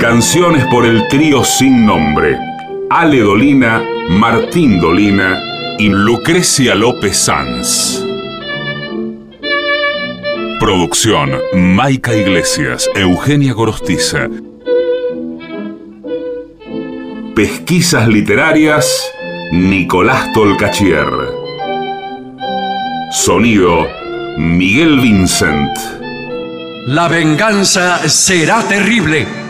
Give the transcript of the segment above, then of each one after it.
Canciones por el trío sin nombre. Ale Dolina, Martín Dolina y Lucrecia López Sanz. Producción Maica Iglesias, Eugenia Gorostiza. Pesquisas literarias Nicolás Tolcachier. Sonido Miguel Vincent. La venganza será terrible.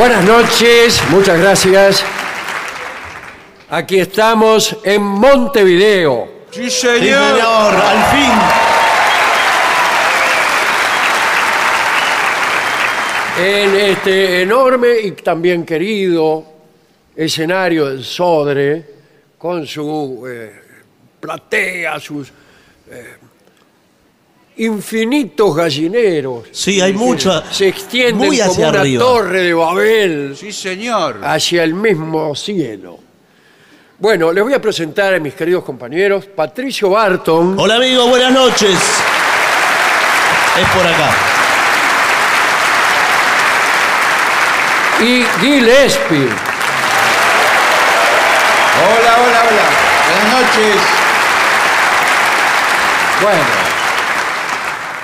Buenas noches, muchas gracias. Aquí estamos en Montevideo. Sí, Sí, señor, al fin. en este enorme y también querido escenario del Sodre, con su eh, platea, sus eh, infinitos gallineros. Sí, hay mucha. Se extienden muy como hacia una arriba. torre de Babel Sí, señor. hacia el mismo cielo. Bueno, les voy a presentar a mis queridos compañeros, Patricio Barton. Hola, amigo, buenas noches. Es por acá. y Gillespie. Hola, hola, hola. Buenas noches. Bueno,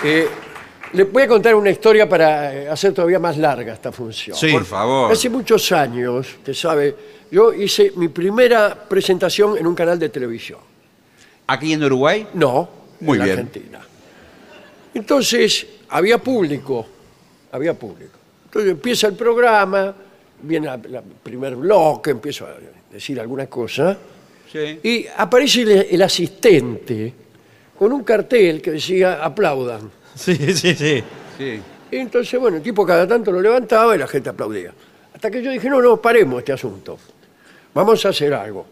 eh, les voy a contar una historia para eh, hacer todavía más larga esta función. Sí. Por favor. Hace muchos años, usted sabe, yo hice mi primera presentación en un canal de televisión. ¿Aquí en Uruguay? No, Muy en bien. Argentina. Entonces, había público, había público. Entonces empieza el programa, viene el primer bloque, empiezo a decir alguna cosa, Sí. y aparece el, el asistente con un cartel que decía aplaudan. Sí, sí, sí. Sí. Y entonces, bueno, el tipo cada tanto lo levantaba y la gente aplaudía. Hasta que yo dije, no, no, paremos este asunto. Vamos a hacer algo.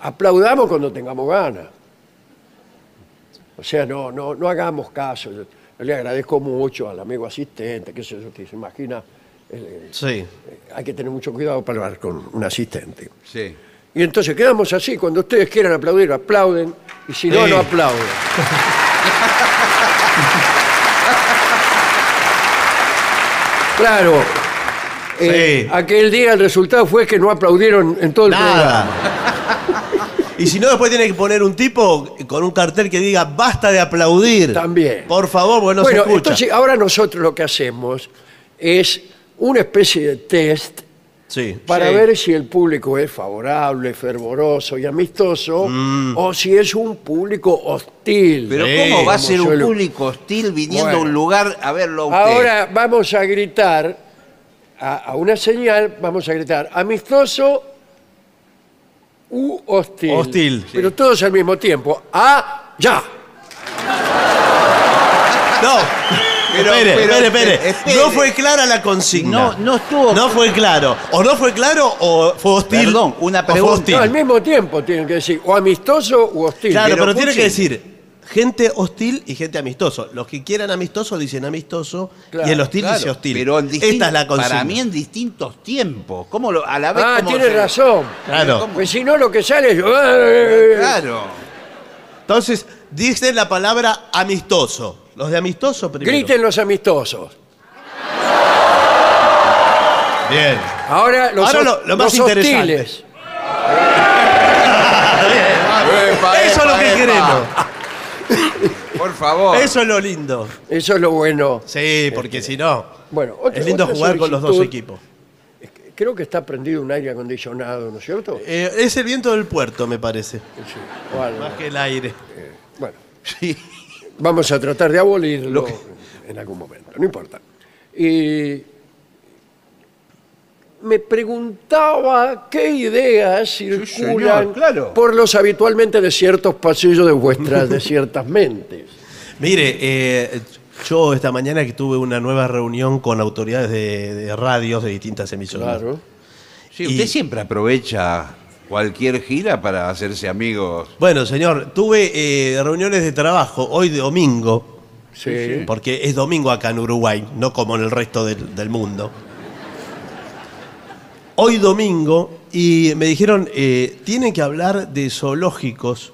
Aplaudamos cuando tengamos ganas. O sea, no, no, no hagamos caso. Yo, yo le agradezco mucho al amigo asistente, qué sé yo, que se imagina. el- el- Sí. hay que tener mucho cuidado para hablar con un asistente. Sí. Y entonces quedamos así, cuando ustedes quieran aplaudir, aplauden, y si no, Sí. no aplauden. claro, eh, Sí. aquel día el resultado fue que no aplaudieron en todo el programa. Nada. Y si no, después tiene que poner un tipo con un cartel que diga basta de aplaudir. También. Por favor, porque no bueno, se escucha. entonces ahora nosotros lo que hacemos es una especie de test Sí. para Sí. ver si el público es favorable, fervoroso y amistoso, Mm. o si es un público hostil. Pero Sí, ¿cómo va a ser un público hostil viniendo a un lugar a verlo a usted? Ahora vamos a gritar, a, a una señal, vamos a gritar, amistoso u hostil. Hostil, sí. Pero todos al mismo tiempo. ¡Ah! ¡Ya! No. Pero- espere, pero- espere, espere. espere. No fue clara la consigna. No, no estuvo- No fue claro. O no fue claro o fue hostil. Perdón, una o fue pregunta. hostil. No, al mismo tiempo tienen que decir o amistoso u hostil. Claro, pero, tiene Putin- que decir gente hostil y gente amistoso. Los que quieran amistoso dicen amistoso Claro, y el hostil Claro, dice hostil. Pero en Esta es la consigna. Para mí en distintos tiempos. ¿Cómo lo, a la vez Ah, cómo tiene se- razón. Claro. ¿Cómo? Pues si no, lo que sale es. Claro. Entonces, dicen la palabra amistoso. Los de amistoso primero. Griten los amistosos. Bien. Ahora los, Ahora lo- lo más los interesante. hostiles. Epa, Eso es lo epa, que epa. queremos. Por favor. Eso es lo lindo. Eso es lo bueno. Sí, porque si no. Bueno, otra- es lindo otra jugar con los dos solicitud. equipos. Creo que está prendido un aire acondicionado, ¿no es cierto? Eh, es el viento del puerto, me parece. Sí, o algo. Más que el aire. Bueno, Sí. Vamos a tratar de abolirlo Lo que- en algún momento, no importa. Y me preguntaba qué ideas circulan señor, claro. por los habitualmente desiertos pasillos de vuestras desiertas mentes. Mire, eh, yo esta mañana que tuve una nueva reunión con autoridades de, de radios de distintas emisoras. Claro. Sí, Y- usted siempre aprovecha cualquier gira para hacerse amigos. Bueno, señor, tuve eh, reuniones de trabajo hoy de domingo, Sí. porque es domingo acá en Uruguay, no como en el resto del, del mundo. Hoy domingo, y me dijeron, eh, tienen que hablar de zoológicos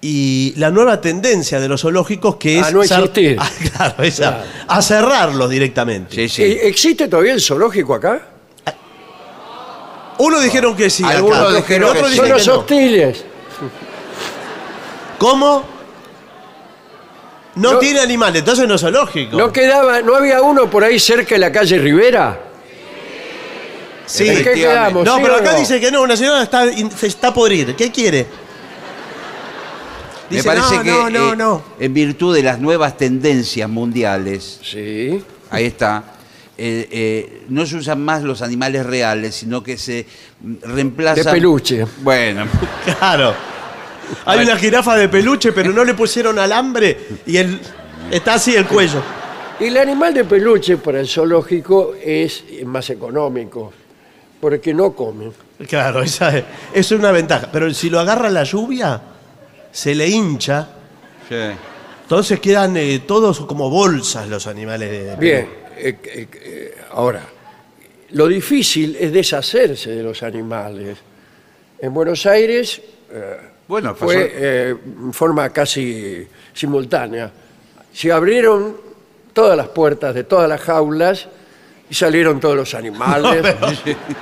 y la nueva tendencia de los zoológicos que es... A no. Ah, claro, esa, Claro. a cerrarlos directamente. Sí, sí. ¿E- ¿Existe todavía el zoológico acá? Unos dijeron que sí, acá, Algunos otros dijeron que otros sí. Son los que hostiles. ¿Cómo? No, No- tiene animales, entonces no es zoológico. ¿No quedaba, no había uno por ahí cerca de la calle Rivera? Sí. ¿En qué quedamos? No, ¿Sí pero o acá no? dice que no, una señora está, in- se está por ir. ¿Qué quiere? Me Dice, parece no, que no, no, eh, no. en virtud de las nuevas tendencias mundiales, Sí. ahí está, eh, eh, no se usan más los animales reales, sino que se reemplazan... De peluche. Bueno, Claro. Hay una jirafa de peluche, pero no le pusieron alambre y él está así el cuello. Y el animal de peluche para el zoológico es más económico, porque no comen. Claro, esa es, eso es una ventaja. Pero si lo agarra la lluvia, se le hincha. sí. Entonces quedan eh, todos como bolsas los animales de Bien, eh, eh, eh, ahora, lo difícil es deshacerse de los animales. En Buenos Aires eh, Bueno, pasó- fue eh, en forma casi simultánea. Se abrieron todas las puertas de todas las jaulas y salieron todos los animales.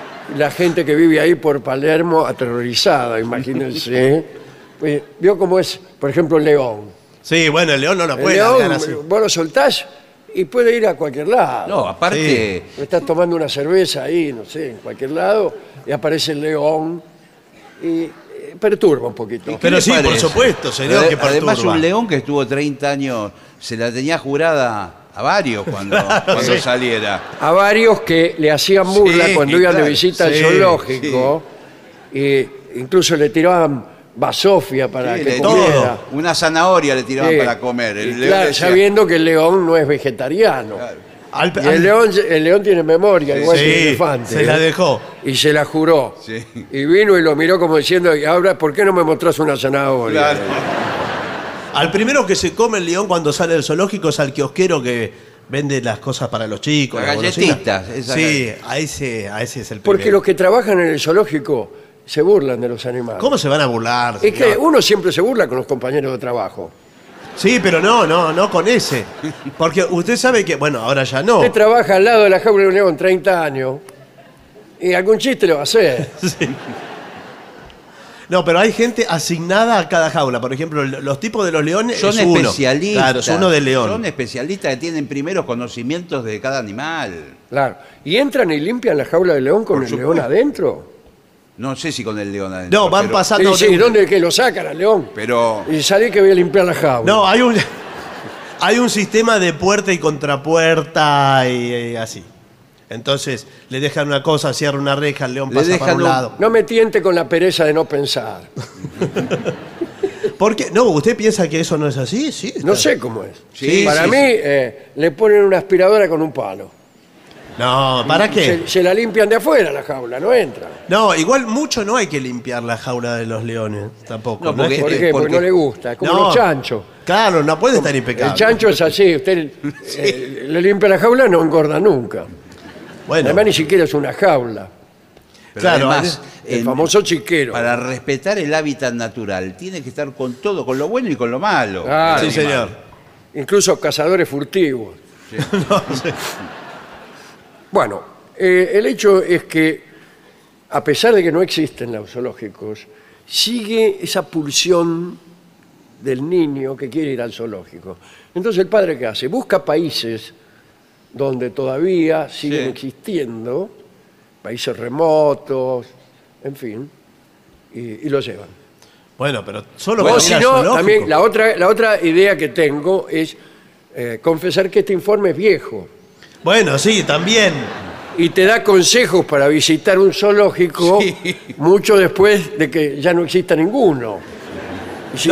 La gente que vive ahí por Palermo aterrorizada, imagínense. Pues, Vio cómo es, por ejemplo, el león. Sí, bueno, el león no lo El puede león, largar así. vos lo soltás y puede ir a cualquier lado. No, aparte, Estás tomando una cerveza ahí, no sé, en cualquier lado, y aparece el león y eh, perturba un poquito. ¿qué Pero sí, por supuesto, señor, que perturba. Además, un león que estuvo 30 años, se la tenía jurada a varios cuando, cuando sí. saliera. A varios que le hacían burla Sí, cuando iban de claro, visita al sí, zoológico, y incluso le tiraban basofia para Sí, que le- comiera. Una zanahoria le tiraban Sí. para comer. El león claro, decía- sabiendo que el león no es vegetariano. Al- Y al- el león, el león tiene memoria, igual que el sí, elefante. se la ¿eh? dejó. Y se la juró. Sí. Y vino y lo miró como diciendo, y ahora, ¿por qué no me mostrás una zanahoria? Claro. Al primero que se come el león cuando sale del zoológico es al kiosquero que vende las cosas para los chicos. Las golosinas. galletitas, esas Sí, a ese, a ese es el primero. Porque los que trabajan en el zoológico se burlan de los animales. ¿Cómo se van a burlar? Es que uno siempre se burla con los compañeros de trabajo. Sí, pero no, no, no con ese. Porque usted sabe que, bueno, ahora ya no. Usted trabaja al lado de la jaula de un león 30 años y algún chiste le va a hacer. Sí. No, pero hay gente asignada a cada jaula. Por ejemplo, los tipos de los leones Son es uno. especialistas. Claro, es uno de león. Son especialistas que tienen primeros conocimientos de cada animal. Claro. ¿Y entran y limpian la jaula del león con Por el supuesto. león adentro? No sé si con el león adentro. No, van pero- pasando. Sí, sí, ¿dónde que lo sacan al león? Pero Y salí que voy a limpiar la jaula. No, hay un, hay un sistema de puerta y contrapuerta y, y así. Entonces le dejan una cosa, cierra una reja, el león Le pasa para dejan un un- lado. No me tiente con la pereza de no pensar. ¿Por qué? No, ¿usted piensa que eso no es así? Sí. No está- sé cómo es. Sí, Para sí, mí, sí. eh, le ponen una aspiradora con un palo. No, ¿para qué? Se, se la limpian de afuera la jaula, no entra. No, igual mucho no hay que limpiar la jaula de los leones, tampoco. No, porque- que- ¿Por qué? Porque, porque- no le gusta. Es como No. los chanchos. Claro, no puede estar impecable. El chancho es así. Usted eh, le limpia la jaula, no engorda nunca. Bueno, Además, ni siquiera es una jaula. Pero Claro, además, El en- famoso chiquero. para respetar el hábitat natural, tiene que estar con todo, con lo bueno y con lo malo. Ah, sí, señor. Incluso cazadores furtivos. No, sí. Bueno, eh, el hecho es que, a pesar de que no existen los zoológicos, sigue esa pulsión del niño que quiere ir al zoológico. Entonces, ¿el padre qué hace? Busca países donde todavía siguen Sí. existiendo, países remotos, en fin, y, y lo llevan. Bueno, pero solo O para si no, también la otra, la otra idea que tengo es eh, confesar que este informe es viejo. Bueno, sí, también. y te da consejos para visitar un zoológico mucho después de que ya no exista ninguno. Y si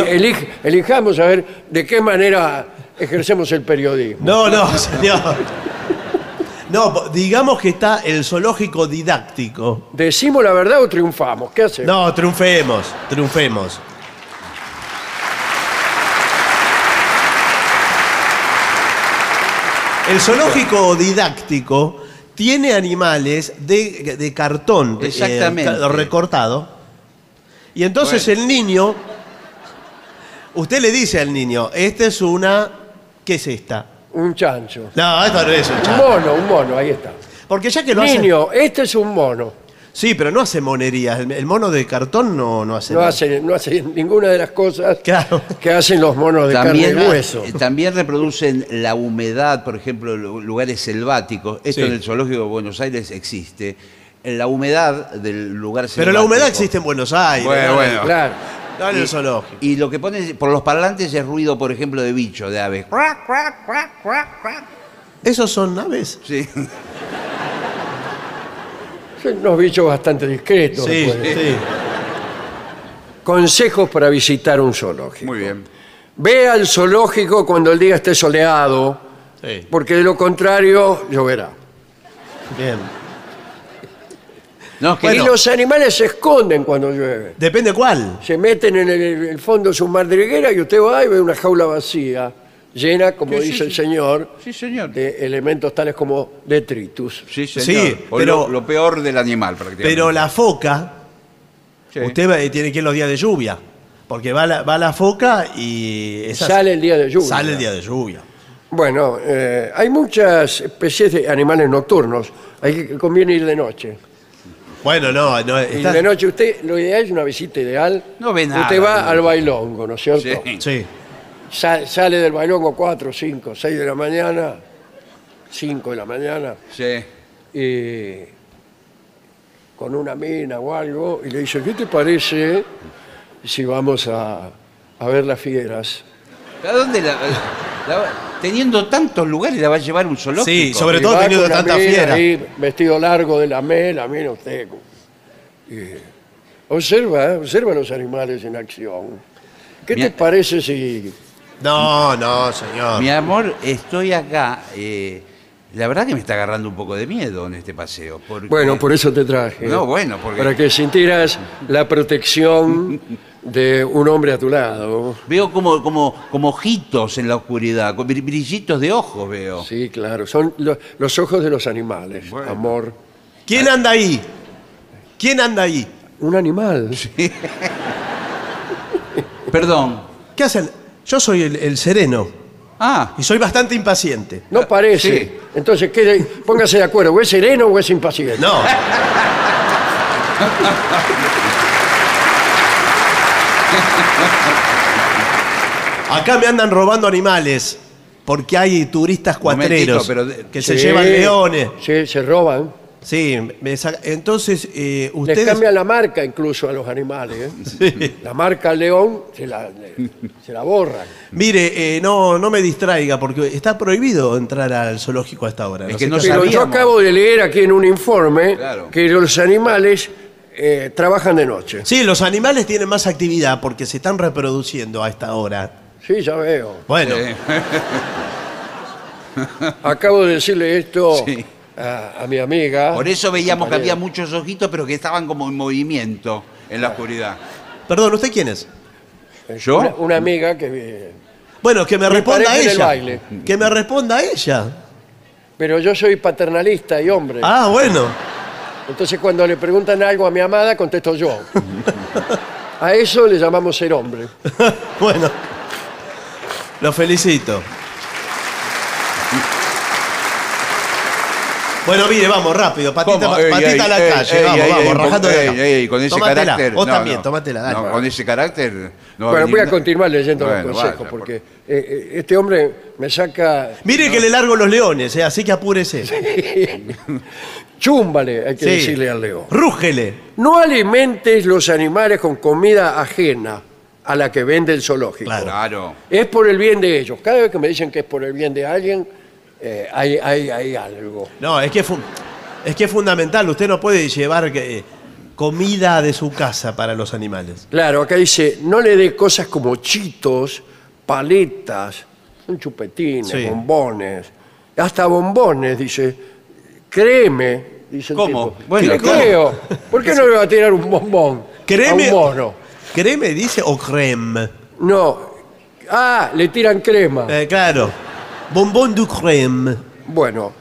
elijamos a ver de qué manera ejercemos el periodismo. No, no, señor. No, po- digamos que está el zoológico didáctico. ¿Decimos la verdad o triunfamos? ¿Qué hacemos? No, triunfemos, triunfemos. El zoológico didáctico tiene animales de, de cartón eh, Exactamente. recortado. Y entonces el niño, usted le dice al niño, esta es una, ¿qué es esta? Un chancho. No, esto no es un Un chancho. mono, un mono, ahí está. Porque ya que lo hace... Niño, este es un mono. Sí, pero no hace monerías. El, el mono de cartón no, no hace No nada. hace, no hace ninguna de las cosas Claro. que hacen los monos de También, carne y hueso. eh, también reproducen la humedad, por ejemplo, lu- lugares selváticos. Esto Sí. en el zoológico de Buenos Aires existe. En la humedad del lugar selvático. Pero la humedad existe en Buenos Aires. Bueno, no, bueno. Claro. No en el zoológico. Y lo que ponen por los parlantes es ruido, por ejemplo, de bichos, de aves. ¿Esos son aves? Sí. Son unos bichos bastante discretos. Sí, después. sí. Consejos para visitar un zoológico. Muy bien. Ve al zoológico cuando el día esté soleado, Sí, porque de lo contrario lloverá. bien. No, es que y no. los animales se esconden cuando llueve. Depende cuál. Se meten en el, el fondo de su madriguera y usted va y ve una jaula vacía, llena, como Sí, sí, dice el sí. señor, Sí, señor. de elementos tales como detritus. Sí, señor. Sí, O pero- lo, lo peor del animal, prácticamente. Pero la foca, Sí. usted va- tiene que ir los días de lluvia. Porque va la, va la foca y... esa- Sale el día de lluvia. Sale el día de lluvia. Bueno, eh, hay muchas especies de animales nocturnos. Hay que conviene ir de noche. Bueno, no, no. Y está- de noche usted, lo ideal es una visita ideal. No ve nada, Usted va no. al bailongo, ¿no es cierto? Sí. Sí. Sa- sale del bailongo 4, 5, 6 de la mañana, 5 de la mañana, Sí. y con una mina o algo, y le dice, ¿qué te parece si vamos a, a ver las fieras? ¿A dónde la, la- teniendo tantos lugares la va a llevar un zoológico? Sí, sobre Y todo va teniendo con la tanta mina fiera. ahí, vestido largo de la mela, mira usted. Y observa, ¿eh? observa los animales en acción. ¿Qué Mira- te parece si No, no, señor. Mi amor, estoy acá. eh, la verdad que me está agarrando un poco de miedo en este paseo. porque- Bueno, por eso te traje. No, bueno, porque- Para que sintieras la protección de un hombre a tu lado. Veo como, como, como ojitos en la oscuridad, con bri- brillitos de ojos veo. Sí, claro. Son lo- los ojos de los animales, Bueno. amor. ¿Quién anda ahí? ¿Quién anda ahí? Un animal. Perdón. ¿Qué hacen? Yo soy el, el sereno Ah, y soy bastante impaciente. No parece. Sí. Entonces, ¿qué- póngase de acuerdo. ¿O es sereno o es impaciente? No. Acá me andan robando animales porque hay turistas Momentito, cuatreros pero de- que se Sí, llevan leones. Sí, se roban. Sí, me saca- entonces eh, Les ustedes... cambian la marca incluso a los animales. ¿eh? La marca león se la, le- se la borran. Mire, eh, no, no me distraiga porque está prohibido entrar al zoológico a esta hora. Es No que no qué- Pero yo sabíamos. acabo de leer aquí en un informe Claro. que los animales eh, trabajan de noche. Sí, los animales tienen más actividad porque se están reproduciendo a esta hora. Sí, ya veo. Bueno, Sí. Acabo de decirle esto Sí. A, a mi amiga. Por eso veíamos que había muchos ojitos, pero que estaban como en movimiento en la oscuridad. perdón, ¿usted quién es? ¿Yo? Una, una amiga que... eh, Bueno, que me responda el ella. baile. Que me responda ella. Pero yo soy paternalista y hombre. Ah, bueno. Entonces cuando le preguntan algo a mi amada, contesto yo. A eso le llamamos ser hombre. bueno. Lo felicito. Bueno, mire, vamos, rápido. Patita, ¿Cómo? Ey, patita ey, a la ey, calle. ey, vamos, ey, vamos, rajando de con ese Tómatela. carácter. Vos no, también, no. tómatela, dale. No, con ese carácter. No va bueno, venir voy a continuar leyendo Bueno, los consejos, vaya, porque eh, eh, este hombre me saca... Mire que le largo los leones, eh, así que apúrese. Chúmbale, hay que Sí. decirle al león. Rúgele. No alimentes los animales con comida ajena a la que vende el zoológico. Claro. Claro. Es por el bien de ellos. Cada vez que me dicen que es por el bien de alguien, eh, hay, hay, hay algo. No, es que, es que es fundamental. Usted no puede llevar eh, comida de su casa para los animales. Claro, acá dice, no le dé cosas como chitos, paletas, son chupetines, Sí. bombones, hasta bombones, dice, créeme, dice el ¿Cómo? tipo. Bueno, Le ¿cómo? creo. ¿Por qué no le va a tirar un bombón Créeme. a un mono? ¿Creme dice o creme? No. Ah, le tiran crema. Eh, claro. Bombón du creme. Bueno,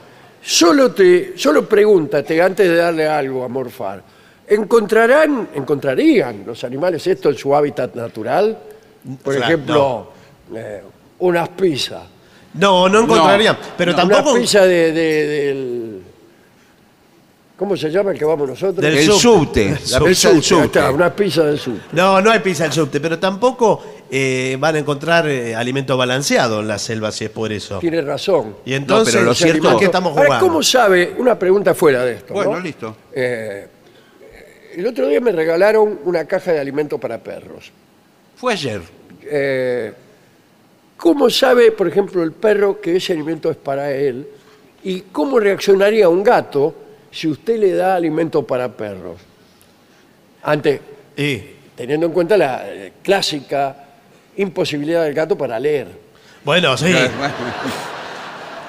solo te, solo pregúntate antes de darle algo a morfar. ¿Encontrarán, encontrarían los animales esto en su hábitat natural? Por Claro, ejemplo, eh, unas pizzas. No, no encontraría. pero No, tampoco. Una pizza de, de- del... ¿Cómo se llama el que vamos nosotros? Del El subte. subte. La subte, pizza del Ahí está, subte. una pizza del sur. No, no hay pizza al subte, pero tampoco eh, van a encontrar eh, alimento balanceado en la selva si es por eso. Tiene razón. Y entonces, pero lo ¿a cierto- qué estamos Ahora, jugando? ¿cómo sabe? Una pregunta fuera de esto. Bueno, ¿no? listo. Eh, el otro día me regalaron una caja de alimento para perros. Fue ayer. Eh, ¿Cómo sabe, por ejemplo, el perro que ese alimento es para él? ¿Y cómo reaccionaría un gato si usted le da alimento para perros? Antes, Y, teniendo en cuenta la eh, clásica imposibilidad del gato para leer. bueno, sí,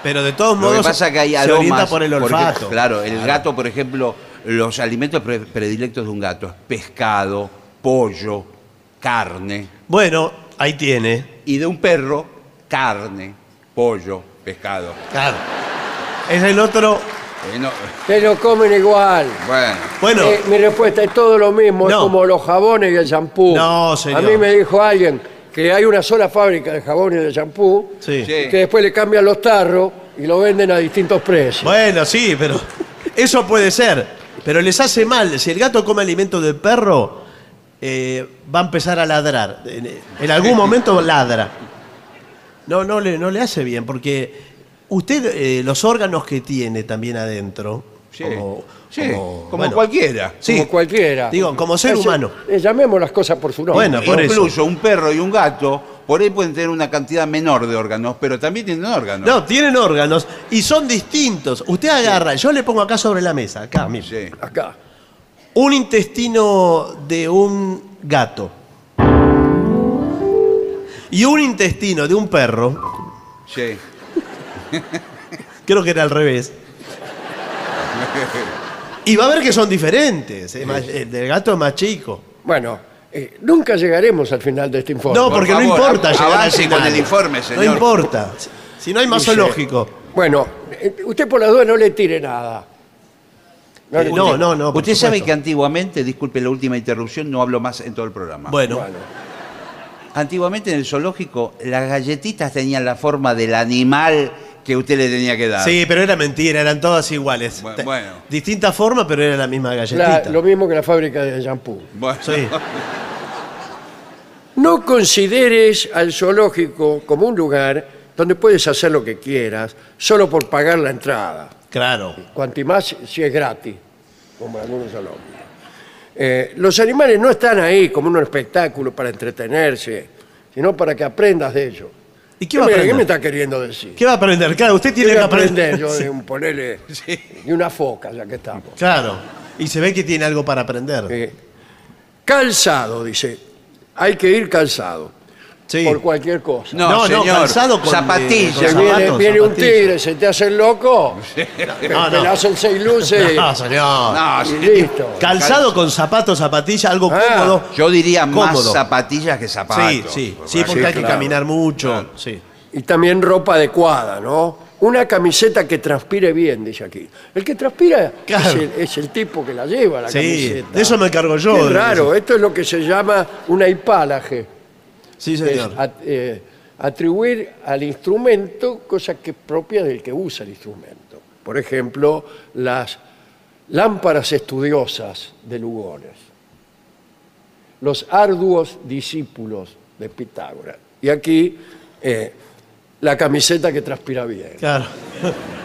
pero de todos Lo que modos pasa es que hay se aromas. orienta por el ejemplo, olfato. claro, el gato, por ejemplo, los alimentos pre- predilectos de un gato es pescado, pollo, carne. Bueno, ahí tiene. Y de un perro, carne, pollo, pescado. Claro. Es el otro. Eh, no, Te lo comen igual. bueno, Bueno, Eh, mi respuesta es todo lo mismo, es No. como los jabones y el champú. No, señor. A mí me dijo alguien que hay una sola fábrica de jabones y de champú sí. Sí. y que después le cambian los tarros y lo venden a distintos precios. Bueno, sí, pero eso puede ser. Pero les hace mal. Si el gato come alimento del perro, eh, va a empezar a ladrar. En, en algún momento ladra. No, no le, no le hace bien, porque usted, eh, los órganos que tiene también adentro, sí, como, sí, como- como bueno, cualquiera. sí, como cualquiera. Digo, como ser Eso- humano. eh, llamemos las cosas por su nombre. Bueno, por eso. Incluso un perro y un gato, por ahí pueden tener una cantidad menor de órganos, pero también tienen órganos. No, tienen órganos y son distintos. Usted agarra, yo le pongo acá sobre la mesa, acá, mire. Sí. Acá. un intestino de un gato y un intestino de un perro, Sí. creo que era al revés. Y va a ver que son diferentes. es más- el del gato es más chico. Bueno, eh, nunca llegaremos al final de este informe. No, Por porque no favor, importa llegar al con final. el informe, señor. No importa. Si no hay más Dice- zoológico. Bueno, eh, usted por la duda no le tire nada. Eh, No, no, no. por Usted sabe supuesto. que antiguamente, disculpe la última interrupción, no hablo más en todo el programa. Bueno, Bueno, Antiguamente en el zoológico las galletitas tenían la forma del animal que usted le tenía que dar. sí, pero era mentira, eran todas iguales. Bu- bueno. Distinta forma, pero era la misma la- galletita. lo mismo que la fábrica de shampoo. Bueno, Sí. No consideres al zoológico como un lugar donde puedes hacer lo que quieras solo por pagar la entrada. Claro. Cuanti más si es gratis, como algunos zoológicos. Eh, los animales no están ahí como un espectáculo para entretenerse, sino para que aprendas de ellos. ¿Y qué va a me- aprender? me está queriendo decir? ¿Qué va a aprender? Claro, usted ¿Qué tiene voy que a aprender yo de un ponerle de una foca, ya que estamos? Claro. Y se ve que tiene algo para aprender. Eh, calzado, dice. Hay que ir calzado. Sí. Por cualquier cosa. No, No, no, señor. calzado con, Zapatillas. eh, Se con viene, zapatos, viene un zapatillas. tigre, se te hace el loco, No, te no. le hacen seis luces No, señor. No, y sí. listo. Calzado con zapatos, zapatillas, algo Ah, cómodo. Yo diría más Cómodo. zapatillas que zapatos. Sí, sí, sí, porque Sí, hay que claro. caminar mucho. Sí. Y también ropa adecuada, ¿no? Una camiseta que transpire bien, dice aquí. El que transpira Claro. es, el, es el tipo que la lleva, la Sí, camiseta. de eso me encargo yo. Qué de- raro, esto es lo que se llama una hipálaje. Sí, es señor. at- eh, atribuir al instrumento cosas que propias del que usa el instrumento. Por ejemplo, las lámparas estudiosas de Lugones, los arduos discípulos de Pitágoras. Y aquí eh, la camiseta que transpira bien. Claro.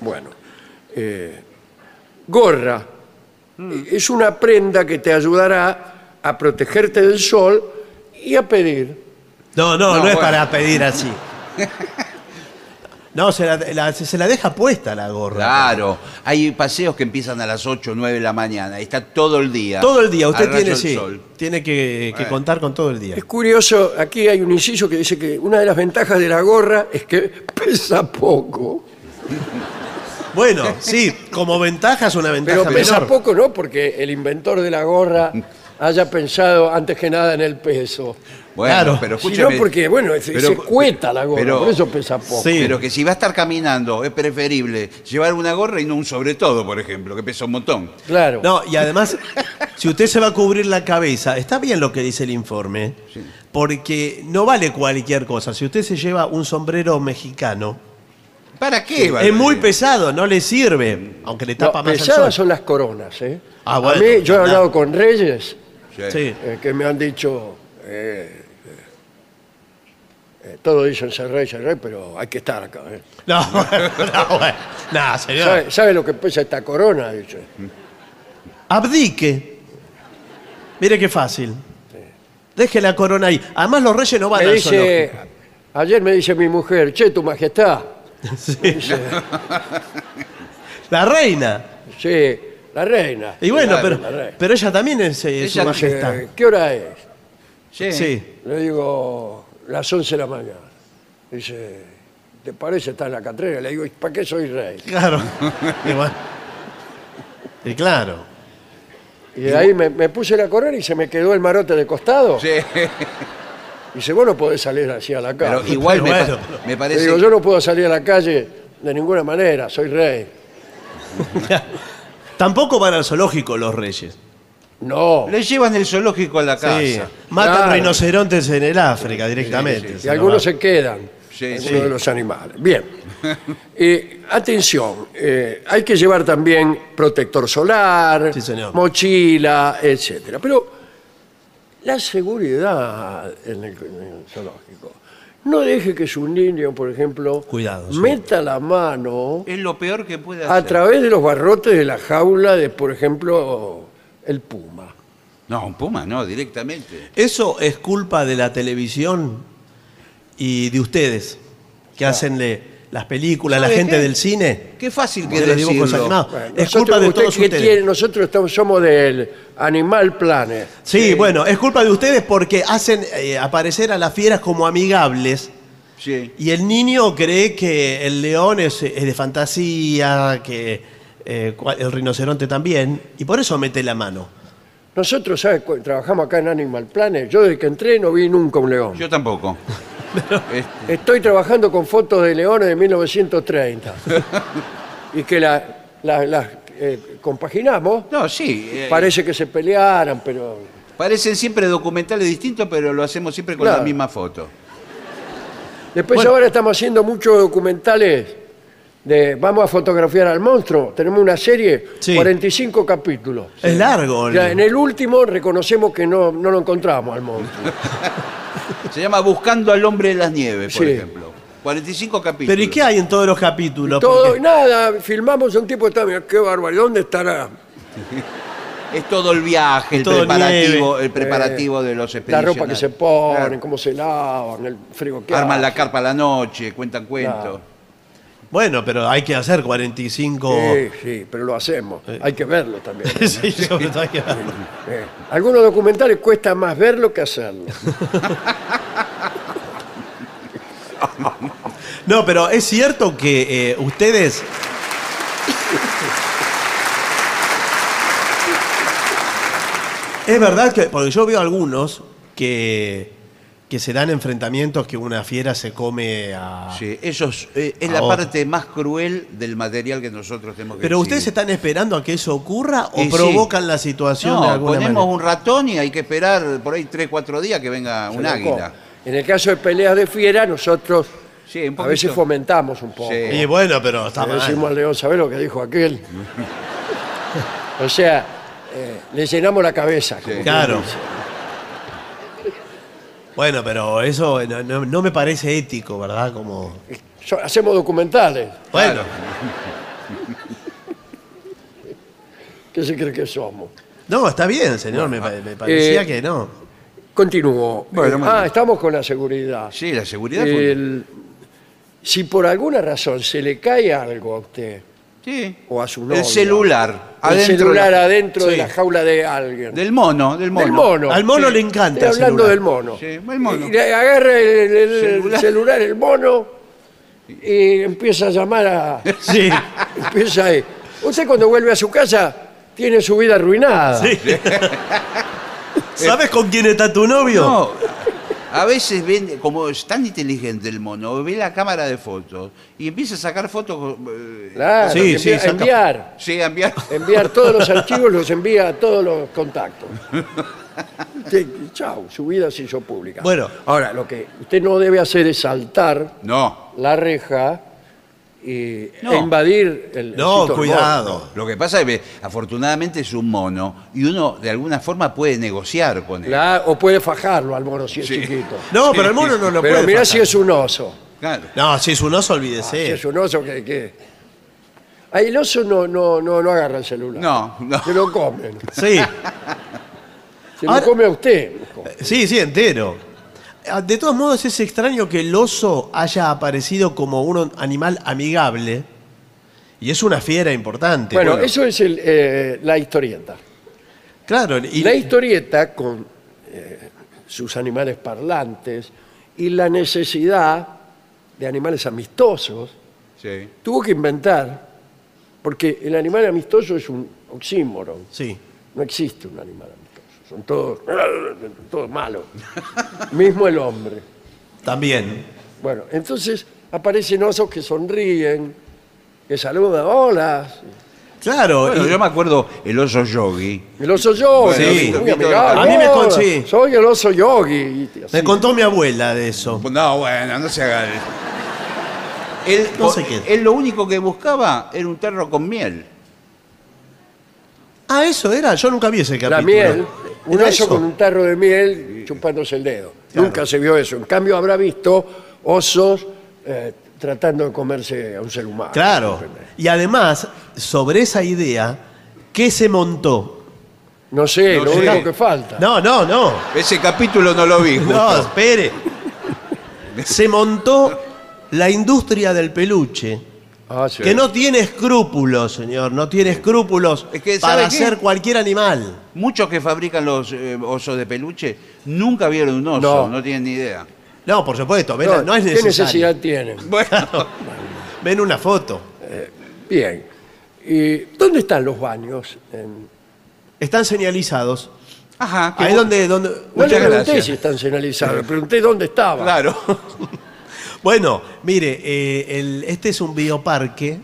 Bueno, eh, gorra es una prenda que te ayudará a protegerte del sol y a pedir. No, no, no, No, es bueno. para pedir así. No, se la, la- se la deja puesta la gorra. Claro. Hay paseos que empiezan a las 8 o 9 de la mañana. y Está todo el día. Todo el día, usted rayo tiene, del sí, sol. tiene que, que Bueno. contar con todo el día. Es curioso, aquí hay un inciso que dice que una de las ventajas de la gorra es que pesa poco. Bueno, sí, como ventaja es una ventaja Pero pesa menor. poco, ¿no? Porque el inventor de la gorra haya pensado antes que nada en el peso. Bueno, Claro. pero Si escúcheme. no, porque, bueno, se, pero- se cueta la gorra, pero- por eso pesa poco. Sí. Pero que si va a estar caminando, es preferible llevar una gorra y no un sobre todo, por ejemplo, que pesa un montón. Claro. No, y además, si usted se va a cubrir la cabeza, está bien lo que dice el informe, porque no vale cualquier cosa. Si usted se lleva un sombrero mexicano, ¿Para qué? es muy pesado, no le sirve, aunque le No, tapa más el pesadas sol. son las coronas, ¿eh? Ah, A mí, yo he nada. hablado con reyes Sí. eh, que me han dicho, eh, eh, todo dicen ser rey, ser rey, pero hay que estar acá. ¿eh? No, no, bueno, no, señor. ¿Sabe, sabe lo que pesa esta corona? Dice. Abdique. Mire qué fácil. Deje la corona ahí. Además, los reyes no van Me al dice, zoológico. ayer me dice mi mujer, che, tu majestad. Sí. La reina. sí, la reina. Y bueno, pero, la reina. pero ella también es eh, su Ella- majestad. ¿Qué hora es? Sí. Sí. Le digo, las 11 de la mañana. Dice, ¿te parece estar en la catrera? Le digo, ¿y para qué soy rey? Claro. y, bueno. Y claro. Y de ahí me, me puse la corona y se me quedó el marote de costado. Sí. Dice, vos no podés salir así a la calle. Pero igual Pero me, bueno. pa- me Le parece. digo, yo no puedo salir a la calle de ninguna manera, soy rey. Tampoco van al zoológico los reyes. No. Le llevan el zoológico a la casa. Sí. Matan Claro. rinocerontes en el África directamente. Y algunos se quedan. Sí, algunos sí. de los animales. Bien. Eh, atención, eh, hay que llevar también protector solar, Sí, señor. mochila, etcétera. Pero la seguridad en el, en el zoológico. No deje que su niño, por ejemplo, Cuidado, sí. meta la mano Es lo peor que puede a hacer. través de los barrotes de la jaula de, por ejemplo, el puma. No, un puma, no, directamente. Eso es culpa de la televisión y de ustedes, que hacen le- las películas, la ¿Sabe gente qué? del cine. Qué fácil que de los dibujos decirlo. animados. Bueno, es nosotros- culpa de todos que ustedes. tiene- nosotros estamos, somos del Animal Planet. Sí, bueno, es culpa de ustedes porque hacen eh, aparecer a las fieras como amigables Sí. y el niño cree que el león es, es de fantasía, que eh, el rinoceronte también, y por eso mete la mano. Nosotros, ¿sabe? cu- Trabajamos acá en Animal Planet. Yo desde que entré no vi nunca un león. Yo tampoco. Este, Estoy trabajando con fotos de leones de 1930. y que las la, las, eh, compaginamos. no, sí. eh, Parece que se pelearan, pero... parecen siempre documentales distintos, pero lo hacemos siempre con Claro. la misma foto. Después Bueno. ahora estamos haciendo muchos documentales de vamos a fotografiar al monstruo. Tenemos una serie, Sí. 45 capítulos. Es largo. Ya en el último reconocemos que no, no lo encontramos al monstruo. Se llama Buscando al hombre de las nieves, por Sí. ejemplo. 45 capítulos. Pero ¿y qué hay en todos los capítulos? Todo, Porque- nada, filmamos un tipo, está, mira, qué bárbaro, ¿dónde estará? Es todo el viaje, el Todo preparativo, nieve. el preparativo de los La expedicionarios. ropa que se ponen, Claro. cómo se lavan, el frío que Arman la carpa a la noche, cuentan cuentos. Claro. Bueno, pero hay que hacer 45... Sí, sí, pero lo hacemos. Hay que verlo también. Sí, sobre todo hay que verlo. Eh, Algunos documentales cuesta más verlo que hacerlo. No, pero es cierto que eh, ustedes... Es verdad que, porque yo veo algunos que, que se dan enfrentamientos que una fiera se come a... Sí, eso es, eh, es la parte más cruel del material que nosotros tenemos que Pero ustedes están esperando a que eso ocurra o Y sí. provocan la situación de alguna ponemos manera. un ratón y hay que esperar por ahí 3, 4 días que venga un Se águila. En el caso de peleas de fiera, nosotros Sí, un a veces fomentamos un poco. Sí. Y bueno, pero está Le mal. decimos al león, ¿sabés lo que dijo aquel? o sea, eh, le llenamos la cabeza. como Claro. Bueno, pero eso no, no- no me parece ético, ¿verdad? Como... So- hacemos documentales. Bueno, ¿Qué se cree que somos? no, está bien, señor, me, pa- me parecía eh, que no. Continúo. Bueno, Eh, muy ah, bien. estamos con la seguridad. Sí, la seguridad fue- El- si por alguna razón se le cae algo a usted Sí. o a su novia, El celular. el adentro celular de la- adentro de Sí. la jaula de alguien, Del mono, del mono. del mono. Al mono Sí. le encanta Estoy el hablando celular. del mono. Sí, el mono. Y le agarra el, el- el Celular. celular. el mono, y empieza a llamar a... Sí, empieza ahí. Usted cuando vuelve a su casa tiene su vida arruinada. sí. ¿Sabes con quién está tu novio? No, a veces ven, como es tan inteligente el mono, ve la cámara de fotos y empieza a sacar fotos. eh, Claro, Sí, sí, saca- enviar. Sí, a enviar. Enviar todos los archivos, los envía a todos los contactos. Sí, Chau, su vida se hizo pública. Bueno. Ahora, lo que usted no debe hacer es saltar No. la reja y, No. e invadir el No, cuidado. Lo que pasa es que afortunadamente es un mono y uno de alguna forma puede negociar con él. La- o puede fajarlo al mono si es Sí. chiquito. No, pero el mono no lo Pero puede. mirá fajar. si es un oso. Claro. No, si es un oso, Si olvídese. es un oso que... que... Ahí el oso no, no, no, no agarra el celular. No, no. Se lo comen. Sí, Se Ahora- lo come a usted. sí, sí, entero. Ah, De todos modos, es extraño que el oso haya aparecido como un animal amigable. Y es una fiera importante. Bueno, eso es el, eh, la historieta. Claro, y La historieta con eh, sus animales parlantes y la necesidad de animales amistosos Sí. tuvo que inventar, porque el animal amistoso es un oxímoron, Sí. no existe un animal amistoso, son todos, todos malos, mismo el hombre. También. Bueno, entonces aparecen osos que sonríen, que saludan, hola, Claro, Bueno, y- yo me acuerdo el oso yogi. el oso yogi, Sí. muy amigable, A mí me con- hola, sí. soy el oso yogi. y así. me contó mi abuela de eso. No, bueno, no se haga. Él, No sé qué. él lo único que buscaba era un terro con miel. Ah, eso era. Yo nunca vi ese capítulo. La miel, un ¿Era oso eso? con un tarro de miel chupándose el dedo. Claro. Nunca se vio eso. En cambio, habrá visto osos eh, tratando de comerse a un ser humano. Claro. Y además, sobre esa idea, ¿qué se montó? No sé, No lo sé. único que falta. No, no, no. Ese capítulo no lo vi. No, espere. Se montó la industria del peluche, Ah, sí. que no tiene escrúpulos, señor, no tiene escrúpulos Es que, para ¿sabe qué? hacer cualquier animal. Muchos que fabrican los eh, osos de peluche nunca vieron un oso, No. no, tienen ni idea. No, por supuesto, ven, No, no, es ¿Qué necesario. necesidad tienen? Bueno, Ven una foto. Bien. ¿Y dónde están los baños? En- Están señalizados. ajá. qué Ahí bu- donde, donde. No le Muchas pregunté gracias. si están señalizados, le pregunté dónde estaba. Claro. Bueno, mire, eh, el- este es un bioparque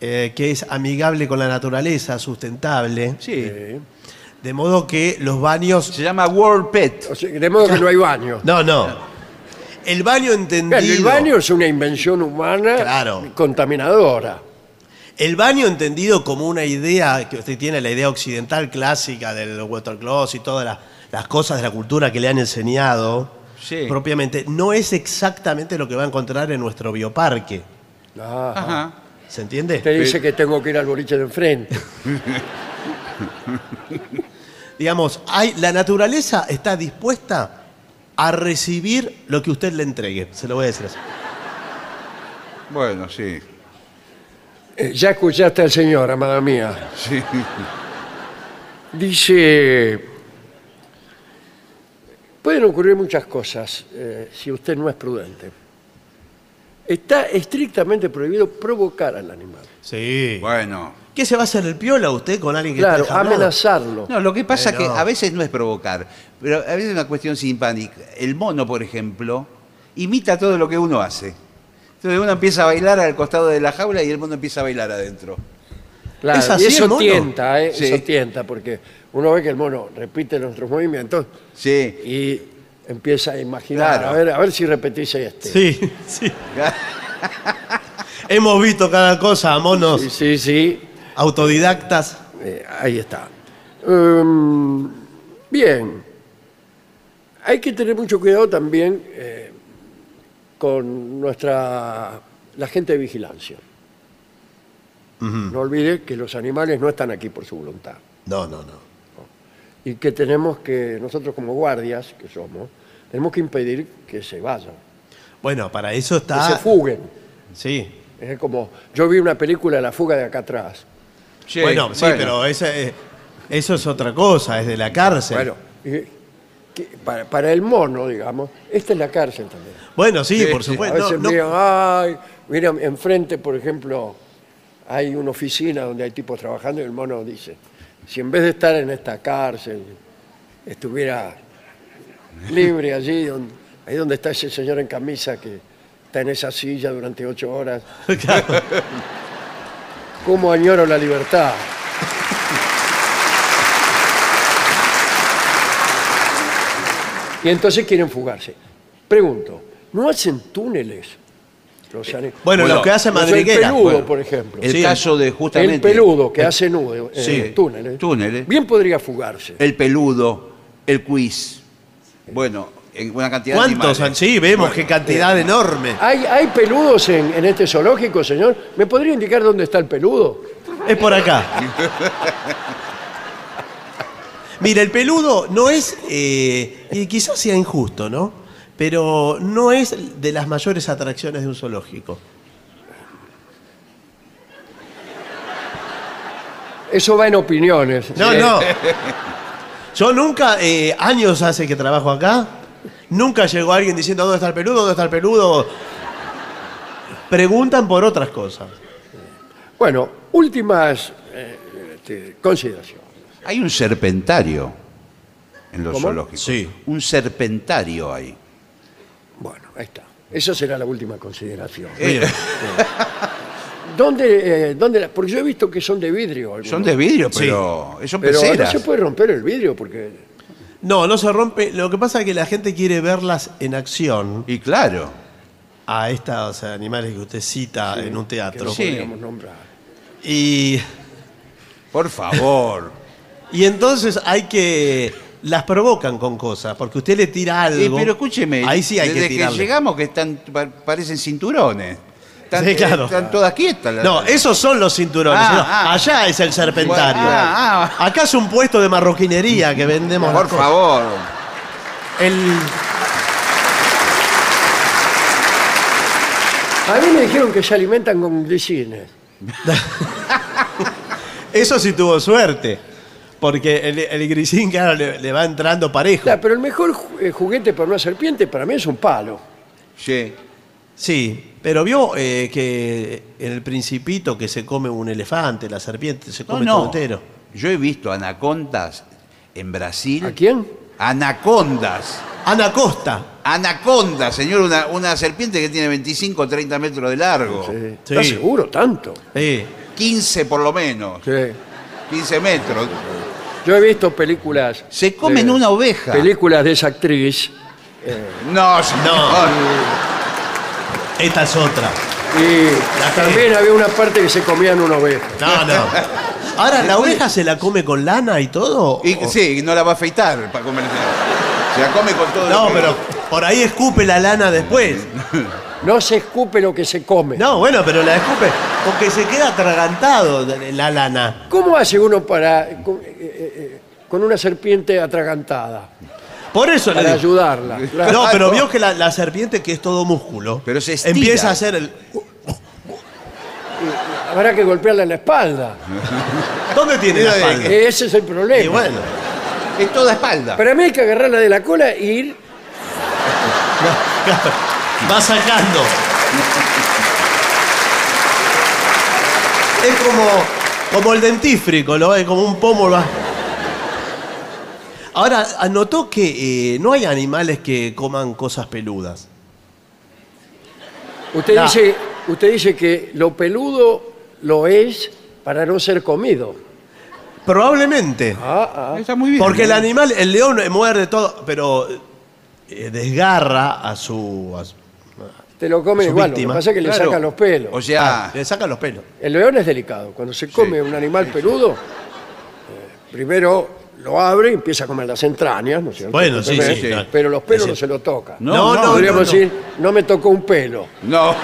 eh, que es amigable con la naturaleza, sustentable, Sí. De modo que los baños... Se llama World Pet. O sea, de modo que no hay baño. No, no. El baño entendido... Claro, el baño es una invención humana Claro. contaminadora. El baño entendido como una idea, que usted tiene la idea occidental clásica del water closet y todas las, las cosas de la cultura que le han enseñado, Sí. propiamente, no es exactamente lo que va a encontrar en nuestro bioparque. Ajá. Ajá. ¿Se entiende? Te dice que tengo que ir al boliche de enfrente. Digamos, hay, la naturaleza está dispuesta a recibir lo que usted le entregue. Se lo voy a decir así. Bueno, sí. Eh, ya escuchaste al señor, amada mía. Sí. Dice, pueden ocurrir muchas cosas eh, si usted no es prudente. Está estrictamente prohibido provocar al animal. Sí. Bueno. ¿Qué se va a hacer el piola usted con alguien que Claro, está dejando? amenazarlo. No, lo que pasa es Pero- que a veces no es provocar, pero a veces es una cuestión simpática. El mono, por ejemplo, imita todo lo que uno hace. Entonces uno empieza a bailar al costado de la jaula y el mono empieza a bailar adentro. Claro, ¿Es así y eso el mono? tienta, ¿eh? Sí. Eso tienta, porque uno ve que el mono repite nuestros movimientos Sí. y empieza a imaginar, Claro. a, ver, a ver si repetís este. Sí, sí. Hemos visto cada cosa monos sí, sí, sí. autodidactas. Eh, ahí está. Em, bien. Hay que tener mucho cuidado también eh, con nuestra la gente de vigilancia. No olvide que los animales no están aquí por su voluntad No, no, no. y que tenemos que, nosotros como guardias que somos, tenemos que impedir que se vayan, Bueno, para eso que está. se fuguen. Sí. Es como, yo vi una película, La fuga de acá atrás. Sí, bueno, sí, pero esa, eh, eso es otra cosa, es de la cárcel. Bueno, y- que para, para el mono, digamos, esta es la cárcel también. Bueno, sí, Sí, por sí. A supuesto. veces No, no- miran, ay, miran enfrente, por ejemplo, hay una oficina donde hay tipos trabajando y el mono dice, si en vez de estar en esta cárcel, estuviera libre allí, donde, ahí donde está ese señor en camisa que está en esa silla durante ocho horas. ¿cómo añoro la libertad? Y entonces quieren fugarse. Pregunto, ¿no hacen túneles? Los Bueno, Bueno, lo que hace Los del Madriguera. peludo, Bueno, por ejemplo. El Sí, caso de justamente. El peludo que hace nudo, eh, Sí. túneles, Túneles. bien podría fugarse. El peludo, el quiz. Bueno, en una cantidad de ¿Cuántos? animales. Sí, vemos qué cantidad enorme. ¿Hay, hay peludos en, en este zoológico, señor? ¿Me podría indicar dónde está el peludo? Es por acá. Mira, el peludo no es, eh, y quizás sea injusto, ¿no? Pero no es de las mayores atracciones de un zoológico. Eso va en opiniones. No, Sí. no. Yo nunca, eh, años hace que trabajo acá, nunca llegó alguien diciendo dónde está el peludo, dónde está el peludo. Preguntan por otras cosas. Bueno, últimas eh, este, consideraciones. Hay un serpentario en los ¿Cómo? zoológicos. Sí. Un serpentario hay. Bueno, ahí está. Esa será la última consideración. Eh, ¿Dónde, eh, dónde la- porque yo he visto que son de vidrio. algunos. son de vidrio, Sí. pero son Pero no peceras. se puede romper el vidrio porque... No, no se rompe. Lo que pasa es que la gente quiere verlas en acción Y claro. a estos animales que usted cita en un que teatro. no Sí. podríamos nombrar. Y, Por favor. y entonces hay que. Las provocan con cosas, porque usted le tira Eh, algo. pero escúcheme, Ahí sí hay desde que llegamos que están pa- parecen cinturones. Están, Sí, claro. están todas quietas. las- No, esos son los cinturones. Ah, no, ah. allá es el serpentario. Ah, Acá es un puesto de marroquinería que vendemos. Por favor. El, A mí me dijeron que se alimentan con glicines. eso sí tuvo suerte. Porque el, el grisín, claro, le, le va entrando parejo. Claro, pero el mejor ju- eh, juguete para una serpiente para mí es un palo. Sí. Sí, pero vio eh, que en el principito que se come un elefante, la serpiente, se No, come no. todo entero. Yo he visto anacondas en Brasil. ¿A quién? Anacondas. Anacosta. Anaconda, señor, una, una serpiente que tiene 25 o 30 metros de largo. Sí. Sí. ¿Estás seguro? ¿Tanto? Sí. 15 por lo menos. Sí. 15 metros. Yo he visto películas... Se comen de- una oveja. Películas de esa actriz No, señor. Esta es otra. y también había una parte que se comían una oveja. No, no. Ahora, ¿la oveja se la come con lana y todo? Y ¿O- sí, no la va a afeitar para comer. Se la come con todo. No, que- pero Por ahí escupe la lana después. No se escupe lo que se come. No, bueno, pero la escupe porque se queda atragantado de- la lana. ¿Cómo hace uno para con, eh, eh, eh, con una serpiente atragantada? Por eso le Para digo. ayudarla. claro. No, pero vio que la, la serpiente, que es todo músculo, Pero se estira. empieza a hacer el. Habrá que golpearla en la espalda. ¿Dónde tiene la Mira, espalda? Ese es el problema. Y bueno, Es toda espalda. Para mí hay que agarrarla de la cola e ir. va sacando. Es como, como el dentífrico, ¿no? Es como un pomo. va- Ahora, anotó que eh, no hay animales que coman cosas peludas. Usted, No. dice, usted dice que lo peludo lo es para no ser comido. Probablemente. Ah, ah. Está muy bien. Porque el ¿eh? animal, el león muerde todo, pero eh, desgarra a su. a su- Te lo comen Su igual. Lo que pasa es que le sacan los pelos. O sea, Ah, le saca los pelos. El león es delicado. Cuando se come un animal peludo, eh, primero lo abre y empieza a comer las entrañas, ¿no es cierto? Bueno, sí, Pero- sí, claro. Pero los pelos no se lo toca. No, No, no, Podríamos no, no. decir, no me tocó un pelo. no.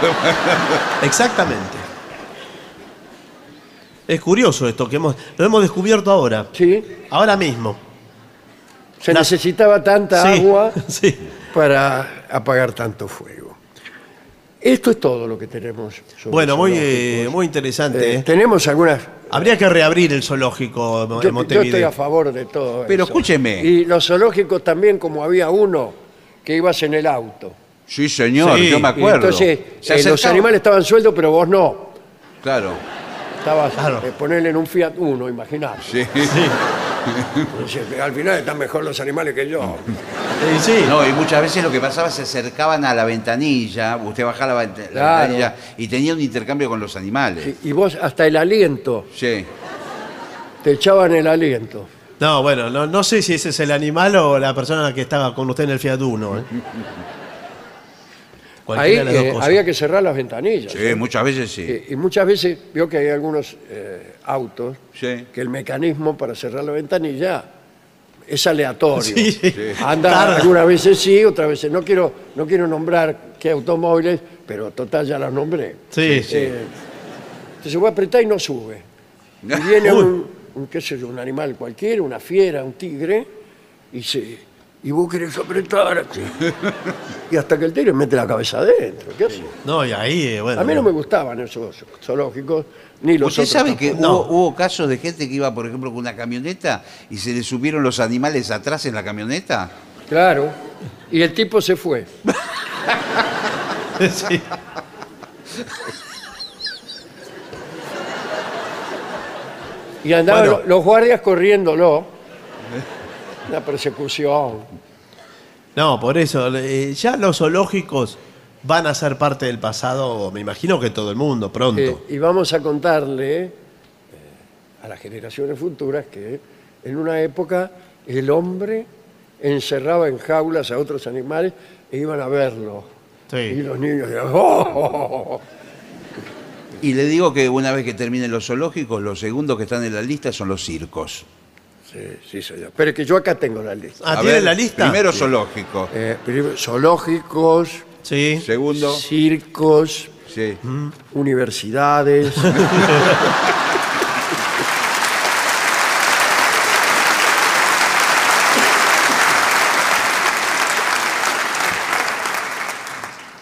Exactamente. Es curioso esto que hemos, lo hemos descubierto ahora. ¿Sí? Ahora mismo. Se necesitaba tanta Sí, agua Sí. para apagar tanto fuego. Esto es todo lo que tenemos. sobre Bueno, muy, zoológicos. eh, muy interesante. Eh, ¿eh? tenemos algunas. Habría que reabrir el zoológico de Yo, yo Montevideo. estoy a favor de todo Pero eso. escúcheme. Y los zoológicos también, como había uno que ibas en el auto. Sí, señor, Sí, yo me Y acuerdo. entonces, Se eh, los acercaba- animales estaban sueltos, pero vos no. Claro. Estabas Claro. eh, ponerle en un Fiat Uno, imaginate. Sí. Al final están mejor los animales que yo. Sí. No, y muchas veces lo que pasaba se acercaban a la ventanilla, usted bajaba la, vent- la Claro. ventanilla y tenía un intercambio con los animales. Y, y vos hasta el aliento, Sí. te echaban el aliento. No, bueno, no, no sé si ese es el animal o la persona que estaba con usted en el Fiat Uno. ¿eh? Ahí Cualquiera de las dos eh, cosas. había que cerrar las ventanillas. Sí, muchas veces sí. Eh, y muchas veces veo que hay algunos eh, autos Sí. que el mecanismo para cerrar la ventanilla es aleatorio. Sí, sí. Anda Tarda. algunas veces sí, otras veces no quiero no quiero nombrar qué automóviles, pero total ya las nombré. Sí, sí. Eh, entonces voy a apretar y no sube. Y viene un, un, qué sé yo, un animal cualquiera, una fiera, un tigre, y se y vos querés apretar así. Y hasta que el tigre mete la cabeza adentro. ¿Qué hace? No, y ahí, eh, bueno. A mí no me gustaban esos zoológicos, ni los ¿Usted otros sabe que tampoco. Hubo, hubo casos de gente que iba, por ejemplo, con una camioneta y se le subieron los animales atrás en la camioneta? Claro. Y el tipo se fue. Sí. Y andaban Bueno. lo- los guardias corriéndolo. Una persecución. No, por eso, eh, ya los zoológicos van a ser parte del pasado, me imagino que todo el mundo, pronto. Eh, y vamos a contarle eh, a las generaciones futuras que en una época el hombre encerraba en jaulas a otros animales e iban a verlo. Sí. Y los niños decían, "Oh, oh, oh, oh". Y le digo que una vez que terminen los zoológicos, los segundos que están en la lista son los circos. Sí, sí, señor. Pero es que yo acá tengo la lista. Ah, A ¿tiene ver, la lista? Primero zoológico. Eh, primero, zoológicos, Sí. Segundo, circos, sí. universidades.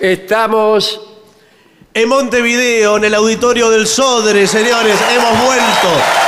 Estamos En Montevideo, en el auditorio del Sodre, señores, hemos vuelto.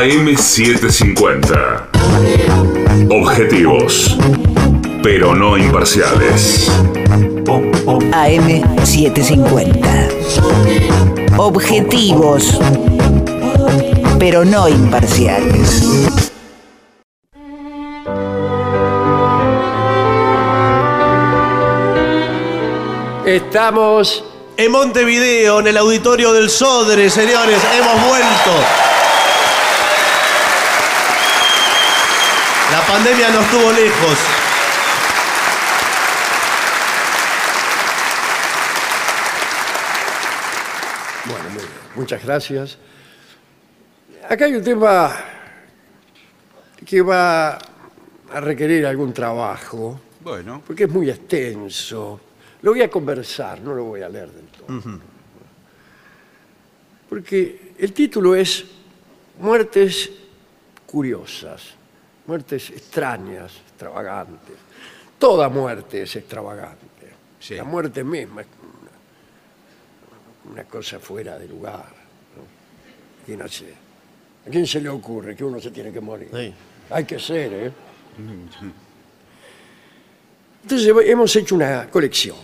AM750. Objetivos, pero no imparciales. AM750. Objetivos, pero no imparciales. Estamos en Montevideo, en el auditorio del Sodre, señores. Hemos vuelto. Pandemia no estuvo lejos. Bueno, muy bien. Muchas gracias. Acá hay un tema que va a requerir algún trabajo, Bueno, porque es muy extenso. Lo voy a conversar, no lo voy a leer del todo. Porque el título es Muertes curiosas, muertes extrañas, extravagantes. Toda muerte es extravagante. Sí. La muerte misma es una, una cosa fuera de lugar. ¿no? ¿Quién hace? ¿A quién se le ocurre que uno se tiene que morir? Sí. Hay que ser, ¿eh? Entonces hemos hecho una colección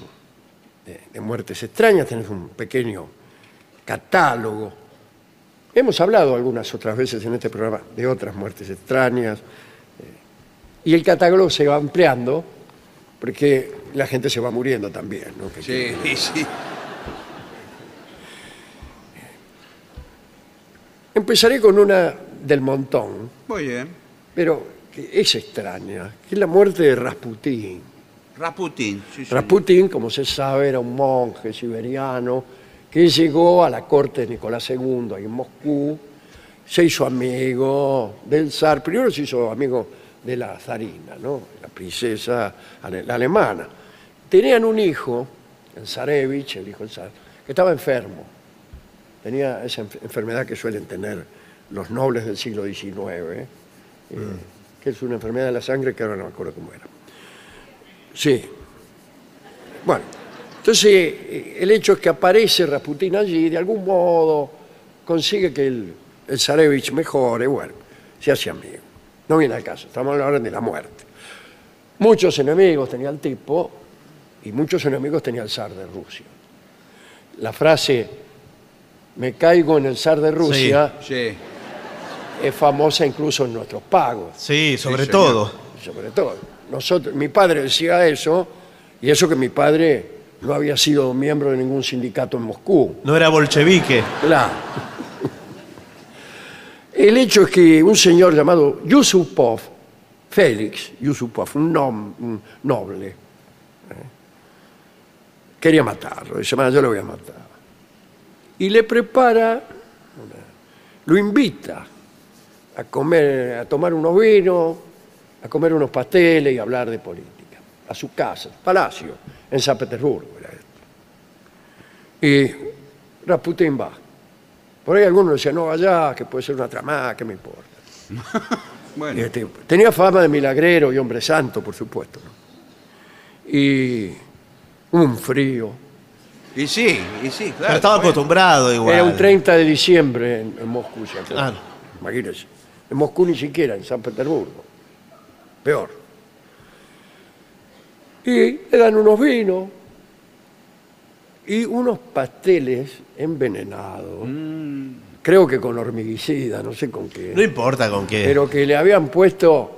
de, de muertes extrañas, tenemos un pequeño catálogo. Hemos hablado algunas otras veces en este programa de otras muertes extrañas. Y el catálogo se va ampliando porque la gente se va muriendo también. ¿no? Que- sí, sí. Empezaré con una del montón, Muy bien. pero que es extraña, que es la muerte de Rasputín. Rasputín. Sí, sí. Rasputín, como se sabe, era un monje siberiano que llegó a la corte de Nicolás II ahí en Moscú, se hizo amigo del zar, primero se hizo amigo de la zarina, ¿no? la princesa la alemana. Tenían un hijo, el zarevich, el hijo del zar, que estaba enfermo. Tenía esa enf- enfermedad que suelen tener los nobles del siglo XIX, ¿eh? Eh, que es una enfermedad de la sangre que ahora no me acuerdo cómo era. Sí. Bueno, entonces eh, el hecho es que aparece Rasputín allí, de algún modo consigue que el, el Zarevich mejore, bueno, se hace amigo. No viene al caso, estamos hablando de la muerte. Muchos enemigos tenía el tipo y muchos enemigos tenía el zar de Rusia. La frase, me caigo en el zar de Rusia, Sí. es famosa incluso en nuestros pagos. Sí, sobre todo. sobre todo. Nosotros, mi padre decía eso, y eso que mi padre no había sido miembro de ningún sindicato en Moscú. No era bolchevique. Claro. El hecho es que un señor llamado Yusupov, Félix Yusupov, un, nom- noble, ¿eh? quería matarlo. Dice, "Ma, yo lo voy a matar. Y le prepara, lo invita a comer, a tomar unos vinos, a comer unos pasteles y a hablar de política. A su casa, palacio, en San Petersburgo era esto. Y Rasputín va. Por ahí algunos decían, no vaya, que puede ser una tramada, ¿qué me importa? Bueno, este, tenía fama de milagrero y hombre santo, por supuesto. ¿no? Y un frío. y sí, y sí, Pero claro. estaba acostumbrado igual. Era un 30 de diciembre en, en Moscú. ¿se? Ah. Imagínense. En Moscú ni siquiera, en San Petersburgo. Peor. Y le dan unos vinos y unos pasteles envenenados. Creo que con hormiguicida, no sé con qué. No importa con qué. pero que le habían puesto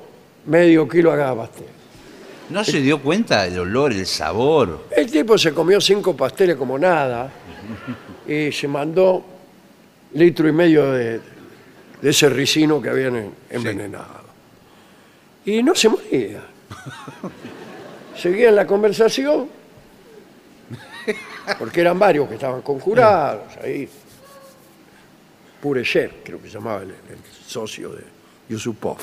medio kilo a cada pastel. ¿No se dio cuenta del olor, el sabor? El tipo se comió cinco pasteles como nada y se mandó litro y medio de, de ese ricino que habían en- envenenado. Y no se moría. Seguía en la conversación, porque eran varios que estaban conjurados ahí. Pureshev, creo que se llamaba el, el socio de Yusupov.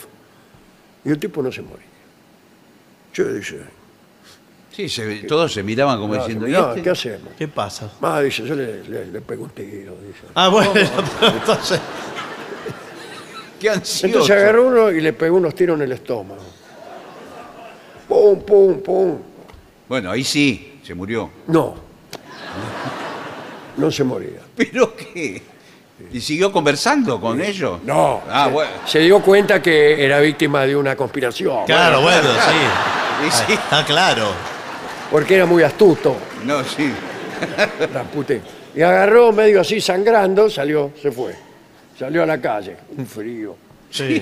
Y el tipo no se moría. Yo dice, Sí, se- todos se miraban como "No, diciendo, ¿y no, este? ¿qué hacemos? ¿Qué pasa? Ah, dice, yo le, le, le pego un tiro, dice. Ah, bueno, pero entonces. Qué ansioso. Entonces agarró uno y le pegó unos tiros en el estómago. Pum, pum, pum. Bueno, ahí sí, se murió. No. No se moría. ¿Pero qué? ¿Y siguió conversando con ellos? No. Ah, se, bueno. se dio cuenta que era víctima de una conspiración. Claro, bueno, sí. Y sí. Está claro. Porque era muy astuto, No, sí. Rasputín. Y agarró medio así sangrando, salió, se fue. Salió a la calle. Un frío. Sí.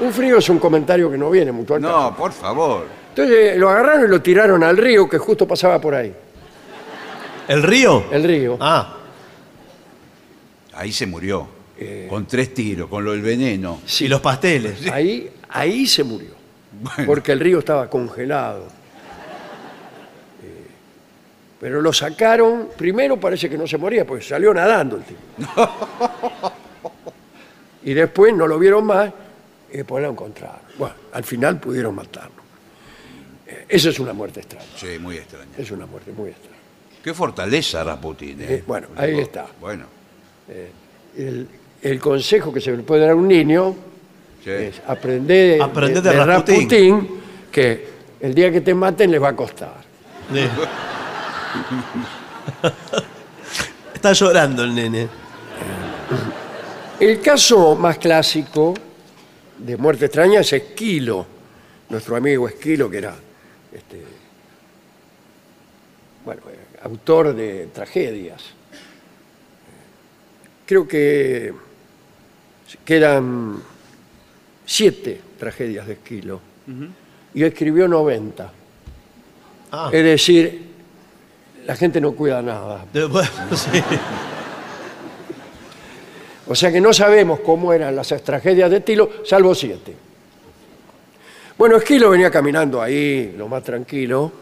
Un frío es un comentario que no viene mucho al caso. No, por favor. Entonces lo agarraron y lo tiraron al río que justo pasaba por ahí. ¿El río? el río. Ah, Ahí se murió. Eh. Con tres tiros, con lo del veneno. y los pasteles. Ahí, ahí se murió. Bueno. Porque el río estaba congelado. Eh, Pero lo sacaron, primero parece que no se moría, porque salió nadando el tipo. Y después no lo vieron más y después lo encontraron. Bueno, al final pudieron matarlo. Eh, Eso es una muerte extraña. Sí, muy extraño. Es una muerte muy extraña. Qué fortaleza Rasputin, ¿eh? Eh, bueno, ahí está. Bueno, El, el consejo que se le puede dar a un niño sí. es aprender de, Aprender de de Rasputín. Rasputín, que el día que te maten les va a costar. Sí. Está llorando el nene. El caso más clásico de muerte extraña es Esquilo, nuestro amigo Esquilo, que era este, bueno, eh, autor de tragedias. Creo que quedan siete tragedias de Esquilo y escribió 90. Ah, Es decir, la gente no cuida nada. sí. O sea que no sabemos cómo eran las tragedias de Esquilo, salvo siete. Bueno, Esquilo venía caminando ahí, lo más tranquilo,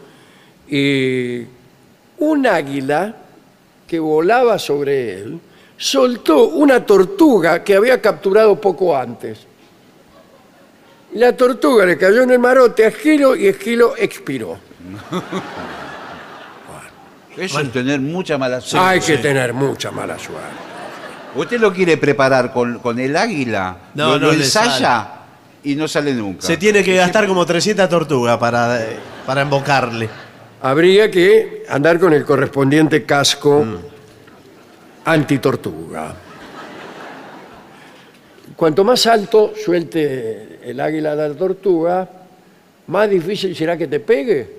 y un águila que volaba sobre él soltó una tortuga que había capturado poco antes. La tortuga le cayó en el marote a Esquilo y Esquilo expiró. Eso es tener mucha mala suerte. Hay que tener mucha mala suerte. Usted lo quiere preparar con, con el águila, No, lo, no lo le ensaya y no sale nunca. Se tiene que gastar como 300 tortugas para, eh, para embocarle. Habría que andar con el correspondiente casco antitortuga. Cuanto más alto suelte el águila de la tortuga, más difícil será que te pegue.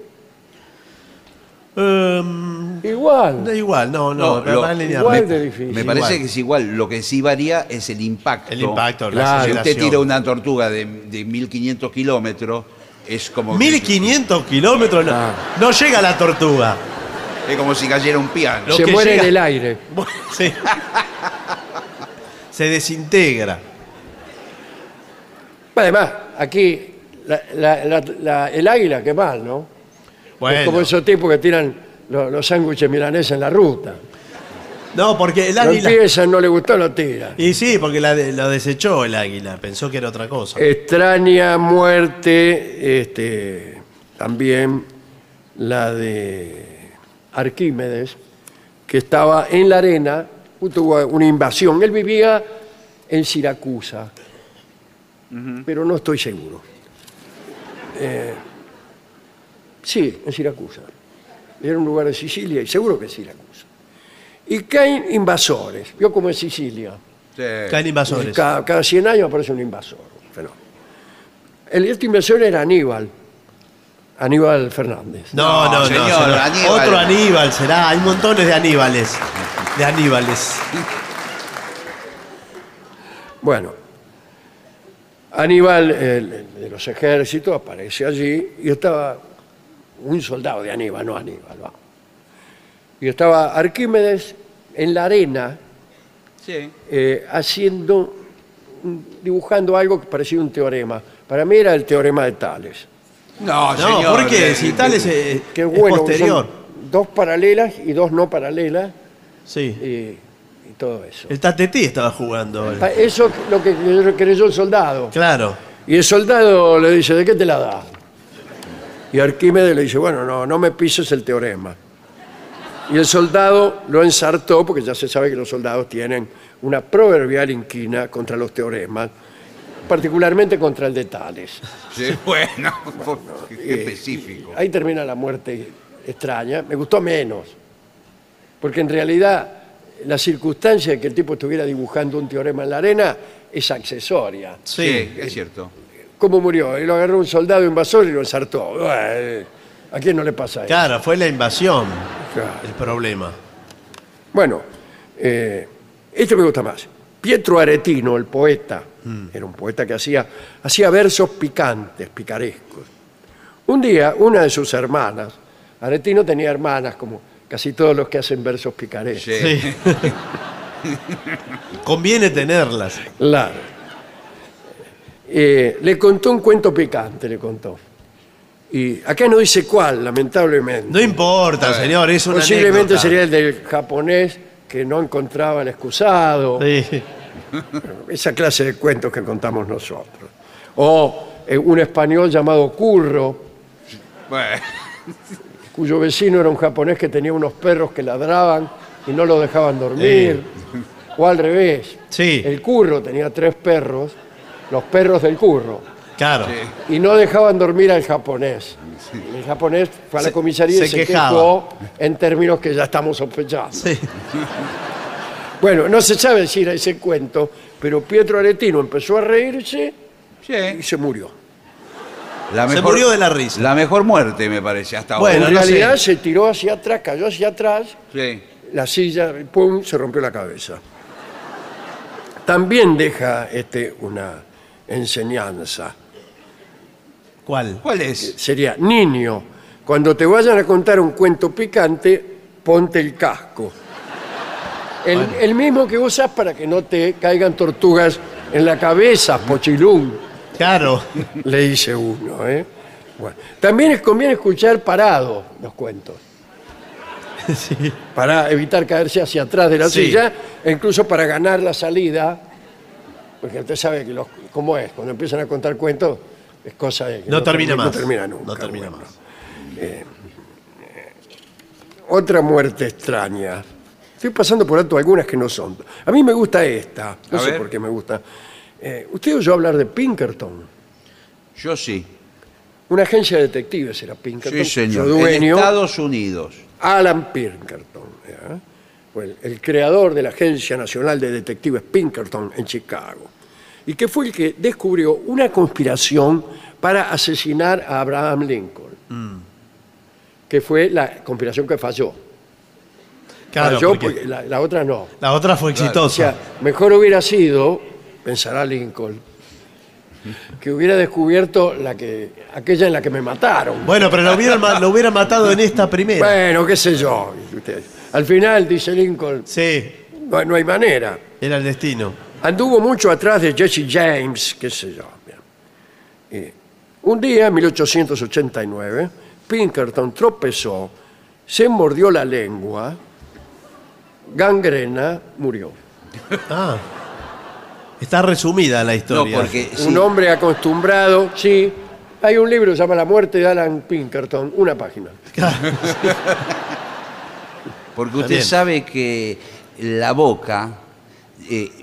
Ehm, Igual. da igual, no, no, No, lo- igual Me- de difícil. Me parece Igual. que es igual. Lo que sí varía es el impacto. El impacto, Claro. la Si usted tira una tortuga de, de 1500 kilómetros, es como. que- 1500 kilómetros, no, Ah. no llega la tortuga. Es como si cayera un piano. Lo Se que muere llega- en el aire. Sí. Se desintegra. Además, aquí la- la- la- la- el águila, qué mal, ¿no? Bueno. Es como esos tipos que tiran los, los sándwiches milaneses en la ruta. No, porque el Lo águila. no le gustó, lo tira. Y sí, porque la de- lo desechó el águila. Pensó que era otra cosa. Extraña muerte, este, también la de Arquímedes, que estaba en la arena, tuvo una invasión. Él vivía en Siracusa, pero no estoy seguro. Eh, sí, en Siracusa. Era un lugar de Sicilia y seguro que es Siracusa. Y caen invasores. Vio como es Sicilia. Sí. Caen invasores. Cada, cada 100 años aparece un invasor. un fenómeno. El, este invasor era Aníbal. Aníbal Fernández. No, No, no, no. señor, será Aníbal. Otro Aníbal será. Hay montones de Aníbales. De Aníbales. Bueno, Aníbal el de los ejércitos aparece allí y estaba un soldado de Aníbal, no Aníbal. va. Y estaba Arquímedes en la arena Sí. eh, haciendo, dibujando algo que parecía un teorema. Para mí era el teorema de Tales. No, No, señor. ¿por qué? Si tal es, Qué es bueno, posterior. dos paralelas y dos no paralelas Sí. y, y todo eso. El tatetí estaba jugando. Ah, Eso es lo que creyó el soldado. Claro. Y el soldado le dice, ¿de qué te la da? Y Arquímedes le dice, bueno, no, no me pises el teorema. Y el soldado lo ensartó, porque ya se sabe que los soldados tienen una proverbial inquina contra los teoremas, particularmente contra el de Tales. Sí, bueno, qué Eh, específico. Ahí termina la muerte extraña. Me gustó menos. Porque en realidad la circunstancia de que el tipo estuviera dibujando un teorema en la arena es accesoria. Sí, Sí. es cierto. ¿Cómo murió? Y lo agarró un soldado invasor y lo ensartó. ¿A quién no le pasa eso? Claro, fue la invasión Claro. el problema. Bueno, eh, este me gusta más. Pietro Aretino, el poeta, era un poeta que hacía, hacía versos picantes, picarescos. Un día, una de sus hermanas, Aretino tenía hermanas como casi todos los que hacen versos picarescos. Sí. Sí. Conviene tenerlas. Claro. Eh, le contó un cuento picante, le contó. Y acá no dice cuál, lamentablemente. No importa, señor, es una Posiblemente anécdota. sería el del japonés que no encontraba el excusado. Sí. Esa clase de cuentos que contamos nosotros. O eh, un español llamado Curro, Bueno, cuyo vecino era un japonés que tenía unos perros que ladraban y no lo dejaban dormir. O al revés. Sí. El curro tenía tres perros, los perros del curro, Claro. y no dejaban dormir al japonés. El japonés fue a la Se- comisaría y se se quejaba. quejó en términos que ya estamos sospechando. Sí. Bueno, no se sabe si era ese cuento, pero Pietro Aretino empezó a reírse y sí. se murió. La Se murió de la risa. La mejor muerte, me parece, hasta Bueno, en no realidad sé. se tiró hacia atrás, cayó hacia atrás, ahora. Sí. la silla, pum, se rompió la cabeza. También deja este, una enseñanza. ¿Cuál? ¿Cuál es? Sería, niño, cuando te vayan a contar un cuento picante, ponte el casco. El, el mismo que usas para que no te caigan tortugas en la cabeza, pochilún, Claro. le dice uno. ¿eh? Bueno, también es conviene escuchar parado los cuentos. Sí. para evitar caerse hacia atrás de la Sí. silla e incluso para ganar la salida, porque usted sabe que los, cómo es, cuando empiezan a contar cuentos es cosa de que No termina no más. termina nunca. No termina Bueno, más. Otra muerte extraña. Estoy pasando por alto algunas que no son. A mí me gusta esta, no A sé ver. por qué me gusta. Eh, usted oyó hablar de Pinkerton. Yo sí. Una agencia de detectives era Pinkerton. Sí, señor. Su En Estados Unidos. Alan Pinkerton. Fue el, el creador de la Agencia Nacional de Detectives Pinkerton en Chicago, y que fue el que descubrió una conspiración para asesinar a Abraham Lincoln, Mm. que fue la conspiración que falló. Claro, falló porque porque la, la otra no. la otra fue O exitosa. sea, mejor hubiera sido, pensará Lincoln, que hubiera descubierto la que, aquella en la que me mataron. Bueno, pero lo hubieran, ma- lo hubieran matado en esta primera. Bueno, qué sé yo. dice usted. Al final, dice Lincoln, Sí, no, no hay manera. era el destino. Anduvo mucho atrás de Jesse James, qué sé yo. un día, en 1889, Pinkerton tropezó, se mordió la lengua, gangrena, murió. Ah. Está resumida la No, porque porque sí, Un hombre acostumbrado, sí. Hay un libro que se llama La muerte de Alan Pinkerton, una página. porque usted sabe que la boca eh,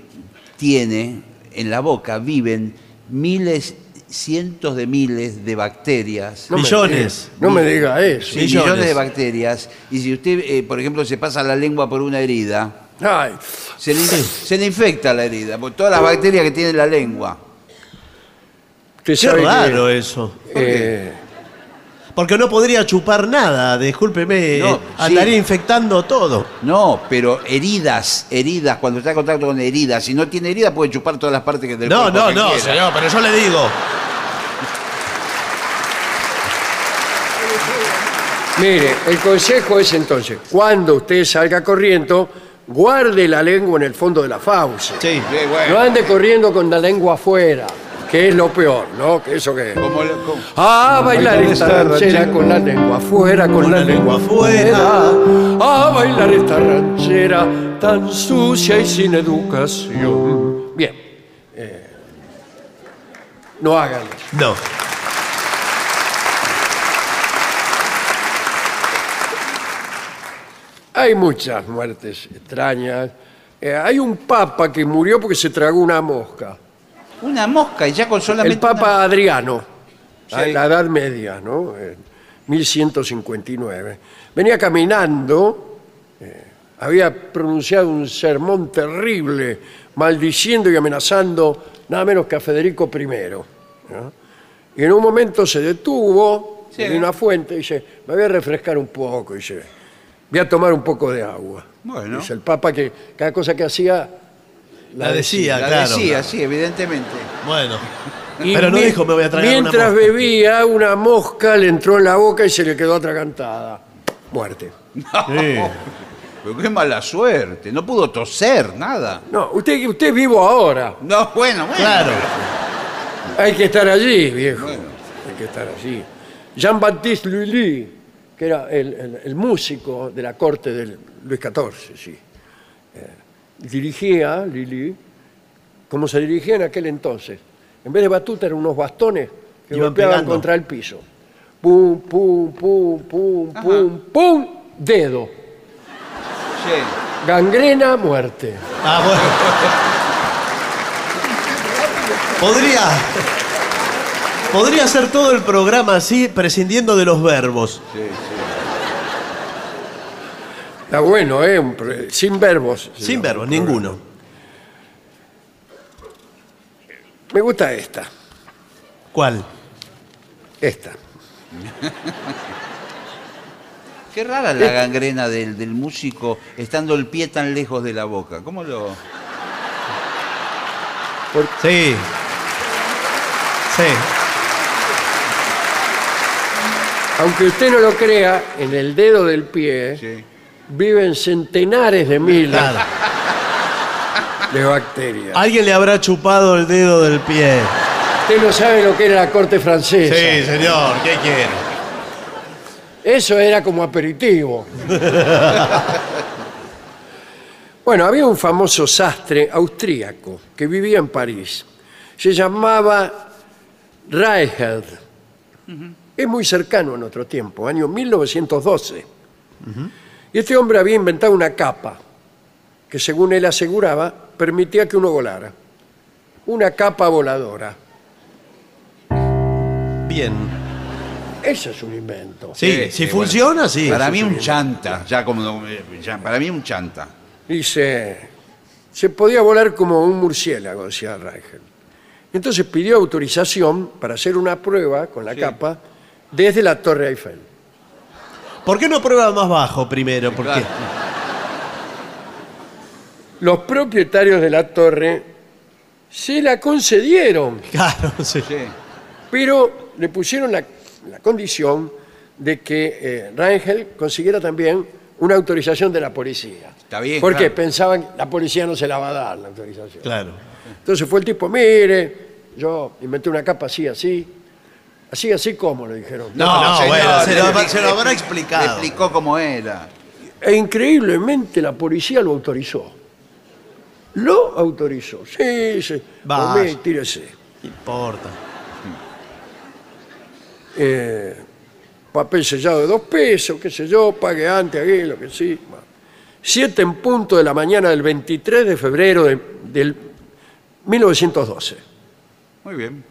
tiene, en la boca viven miles, cientos de miles de bacterias. No me Millones. diga- no me diga eso. Sí, Millones. millones de bacterias. Y si usted, eh, por ejemplo, se pasa la lengua por una herida, Ay, se le, se le infecta la herida, por todas las bacterias que tiene la lengua. Qué sabe que, raro eso. eh, Porque no podría chupar nada, discúlpeme. No, eh, andaría sí. infectando todo. No, pero heridas, heridas, cuando está en contacto con heridas. Si no tiene herida, puede chupar todas las partes que del No, cuerpo no, que no, quiera. señor, pero yo le digo. Mire, el consejo es entonces, cuando usted salga corriendo, guarde la lengua en el fondo de la fauce. Sí. Sí, bueno. No ande corriendo con la lengua afuera, que es lo peor, ¿no? Que eso que es. Como lo- como- A bailar esta ranchera con la lengua afuera, con la lengua afuera. A bailar esta ranchera tan sucia y sin educación. Bien. eh, no hagan eso. No. Hay muchas muertes extrañas. Eh, hay un papa que murió porque se tragó una mosca. Una mosca y ya con solamente. El Papa Adriano, Sí. la Edad Media, ¿no? En 1159. Venía caminando, eh, había pronunciado un sermón terrible, maldiciendo y amenazando nada menos que a Federico I. ¿no? Y en un momento se detuvo Sí. en una fuente y dice, me voy a refrescar un poco, dice, voy a tomar un poco de agua. Bueno. Dice el Papa que cada cosa que hacía La decía, La claro. decía, sí, evidentemente. Bueno. Y Pero no mi- dijo me voy a tragar una Mientras mosca. bebía, una mosca le entró en la boca y se le quedó atragantada. Muerte. Sí. Pero qué mala suerte. No pudo toser, nada. No, usted, usted es vivo ahora. No, bueno, bueno. Claro. Hay que estar allí, viejo. Bueno. Hay que estar allí. Jean-Baptiste Lully, que era el, el- el músico de la corte de Luis XIV, sí. Eh, dirigía, Lully, como se dirigía en aquel entonces. En vez de batuta eran unos bastones que Iban golpeaban pegando. contra el piso. Pum, pum, pum, pum, pum, pum, dedo. Sí. Gangrena, muerte. Ah, bueno. Podría. Podría hacer todo el programa así, prescindiendo de los verbos. Está bueno, ¿eh? Un pro- Sin verbos. se Sin llama verbos, ninguno. Me gusta esta, ¿Cuál? esta. Qué rara la gangrena del, del músico estando el pie tan lejos de la boca. ¿Cómo lo.? Sí. Sí. Aunque usted no lo crea, en el dedo del pie Sí. Viven centenares de miles Claro. de bacterias. Alguien le habrá chupado el dedo del pie. Usted no sabe lo que era la corte francesa. Sí, señor. ¿Qué quiere? Eso era como aperitivo. bueno, había un famoso sastre austríaco que vivía en París. Se llamaba Reichelt. Es muy cercano a nuestro tiempo, año 1912. Y este hombre había inventado una capa que, según él aseguraba, permitía que uno volara. Una capa voladora. Bien. Ese es un invento. Sí, Sí, si sí, funciona, sí. para mí un chanta. Ya como. ya, para mí un chanta. Dice, se podía volar como un murciélago, decía Reichel. Entonces pidió autorización para hacer una prueba con la Sí. capa desde la Torre Eiffel. ¿Por qué no prueba más bajo primero? Porque Claro. Los propietarios de la torre se la concedieron, Claro, sí. Sí. pero le pusieron la, la condición de que eh, Rangel consiguiera también una autorización de la policía. Está bien, Porque claro. pensaban que la policía no se la va a dar la autorización. Claro. Entonces fue el tipo, mire, yo inventé una capa así, así. Así, así como, le dijeron. No, no, señor, bueno, se lo, expli- se lo habrá Le explicado. explicó cómo era. E increíblemente la policía lo autorizó. Lo autorizó. Sí, sí. Vaya. Tomé, tírese. No importa. Eh, papel sellado de dos pesos, qué sé yo, pague antes, aquí, lo que sí. Bueno. Siete en punto de la mañana del 23 de febrero de- del 1912. Muy bien.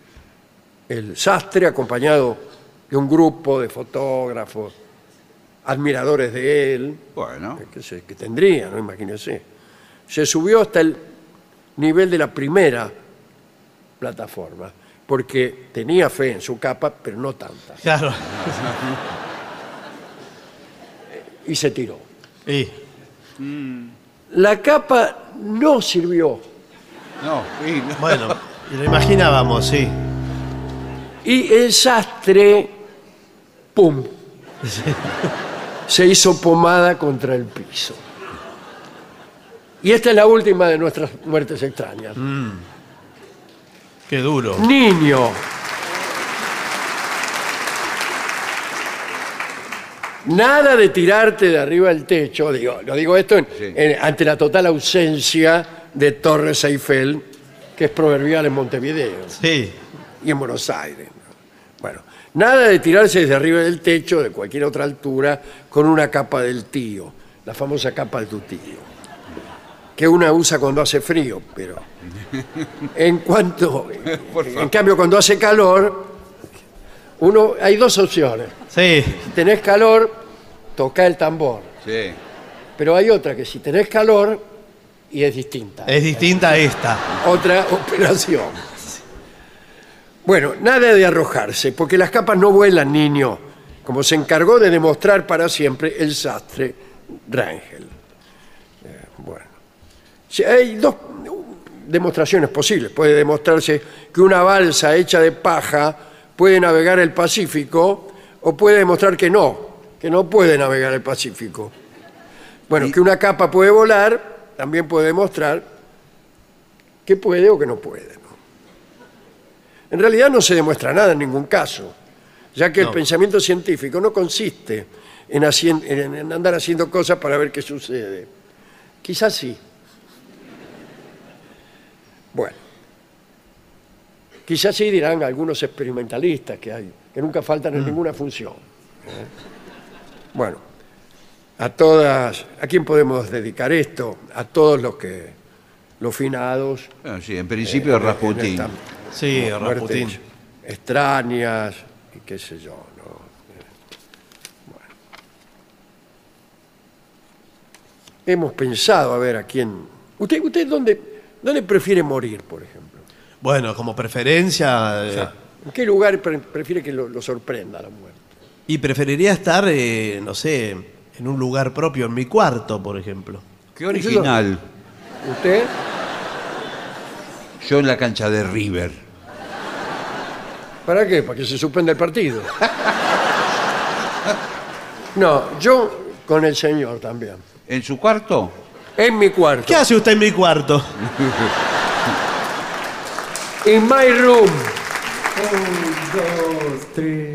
El sastre, acompañado de un grupo de fotógrafos, admiradores de él, Bueno. que, se- que tendría, ¿no? Imagínense. Se subió hasta el nivel de la primera plataforma, porque tenía fe en su capa, pero no tanta. Claro. Y se tiró. Y, La capa no sirvió No, sí, no. bueno, y lo imaginábamos, sí. Y el sastre, ¡pum! Se hizo pomada contra el piso. Y esta es la última de nuestras muertes extrañas. Qué duro. Niño. Nada de tirarte de arriba del techo, digo, lo digo esto en- Sí. en- ante la total ausencia de Torres Eiffel, que es proverbial en Montevideo Sí. y en Buenos Aires. Nada de tirarse desde arriba del techo de cualquier otra altura con una capa del tío, la famosa capa de tu tío, que una usa cuando hace frío, pero en cuanto, en cambio cuando hace calor, uno hay dos opciones. Sí. Si tenés calor, toca el tambor, Sí. pero hay otra que si tenés calor y es distinta. Es distinta a esta. otra operación. Bueno, nada de arrojarse, porque las capas no vuelan, niño, como se encargó de demostrar para siempre el sastre Rangel. Eh, bueno, Sí, hay dos demostraciones posibles. Puede demostrarse que una balsa hecha de paja puede navegar el Pacífico, o puede demostrar que no, que que no puede navegar el Pacífico. Bueno, que una capa puede volar, también puede demostrar que puede o que no puede. En realidad no se demuestra nada en ningún caso, ya que el No. pensamiento científico no consiste en, hacien- en- en andar haciendo cosas para ver qué sucede. Quizás sí. Bueno. Quizás sí dirán algunos experimentalistas que hay, que nunca faltan en ninguna función. ¿eh? Bueno, a todas, ¿a quién podemos dedicar esto? A todos los que, los finados. Bueno, sí, en principio Rasputín. Sí, Rasputín. Extrañas y qué sé yo, ¿no? Bueno. Hemos pensado a ver a quién. ¿Usted, usted dónde, dónde prefiere morir, por ejemplo? Bueno, como preferencia. eh, ¿En qué lugar pre- prefiere que lo, lo sorprenda la muerte? y preferiría estar, eh, no sé, en un lugar propio, en mi cuarto, por ejemplo. Qué original. ¿Usted? Yo en la cancha de River. ¿Para qué? Para que se suspenda el partido. No, yo con el señor también. ¿En su cuarto? En mi cuarto. ¿Qué hace usted en mi cuarto? In my room. There's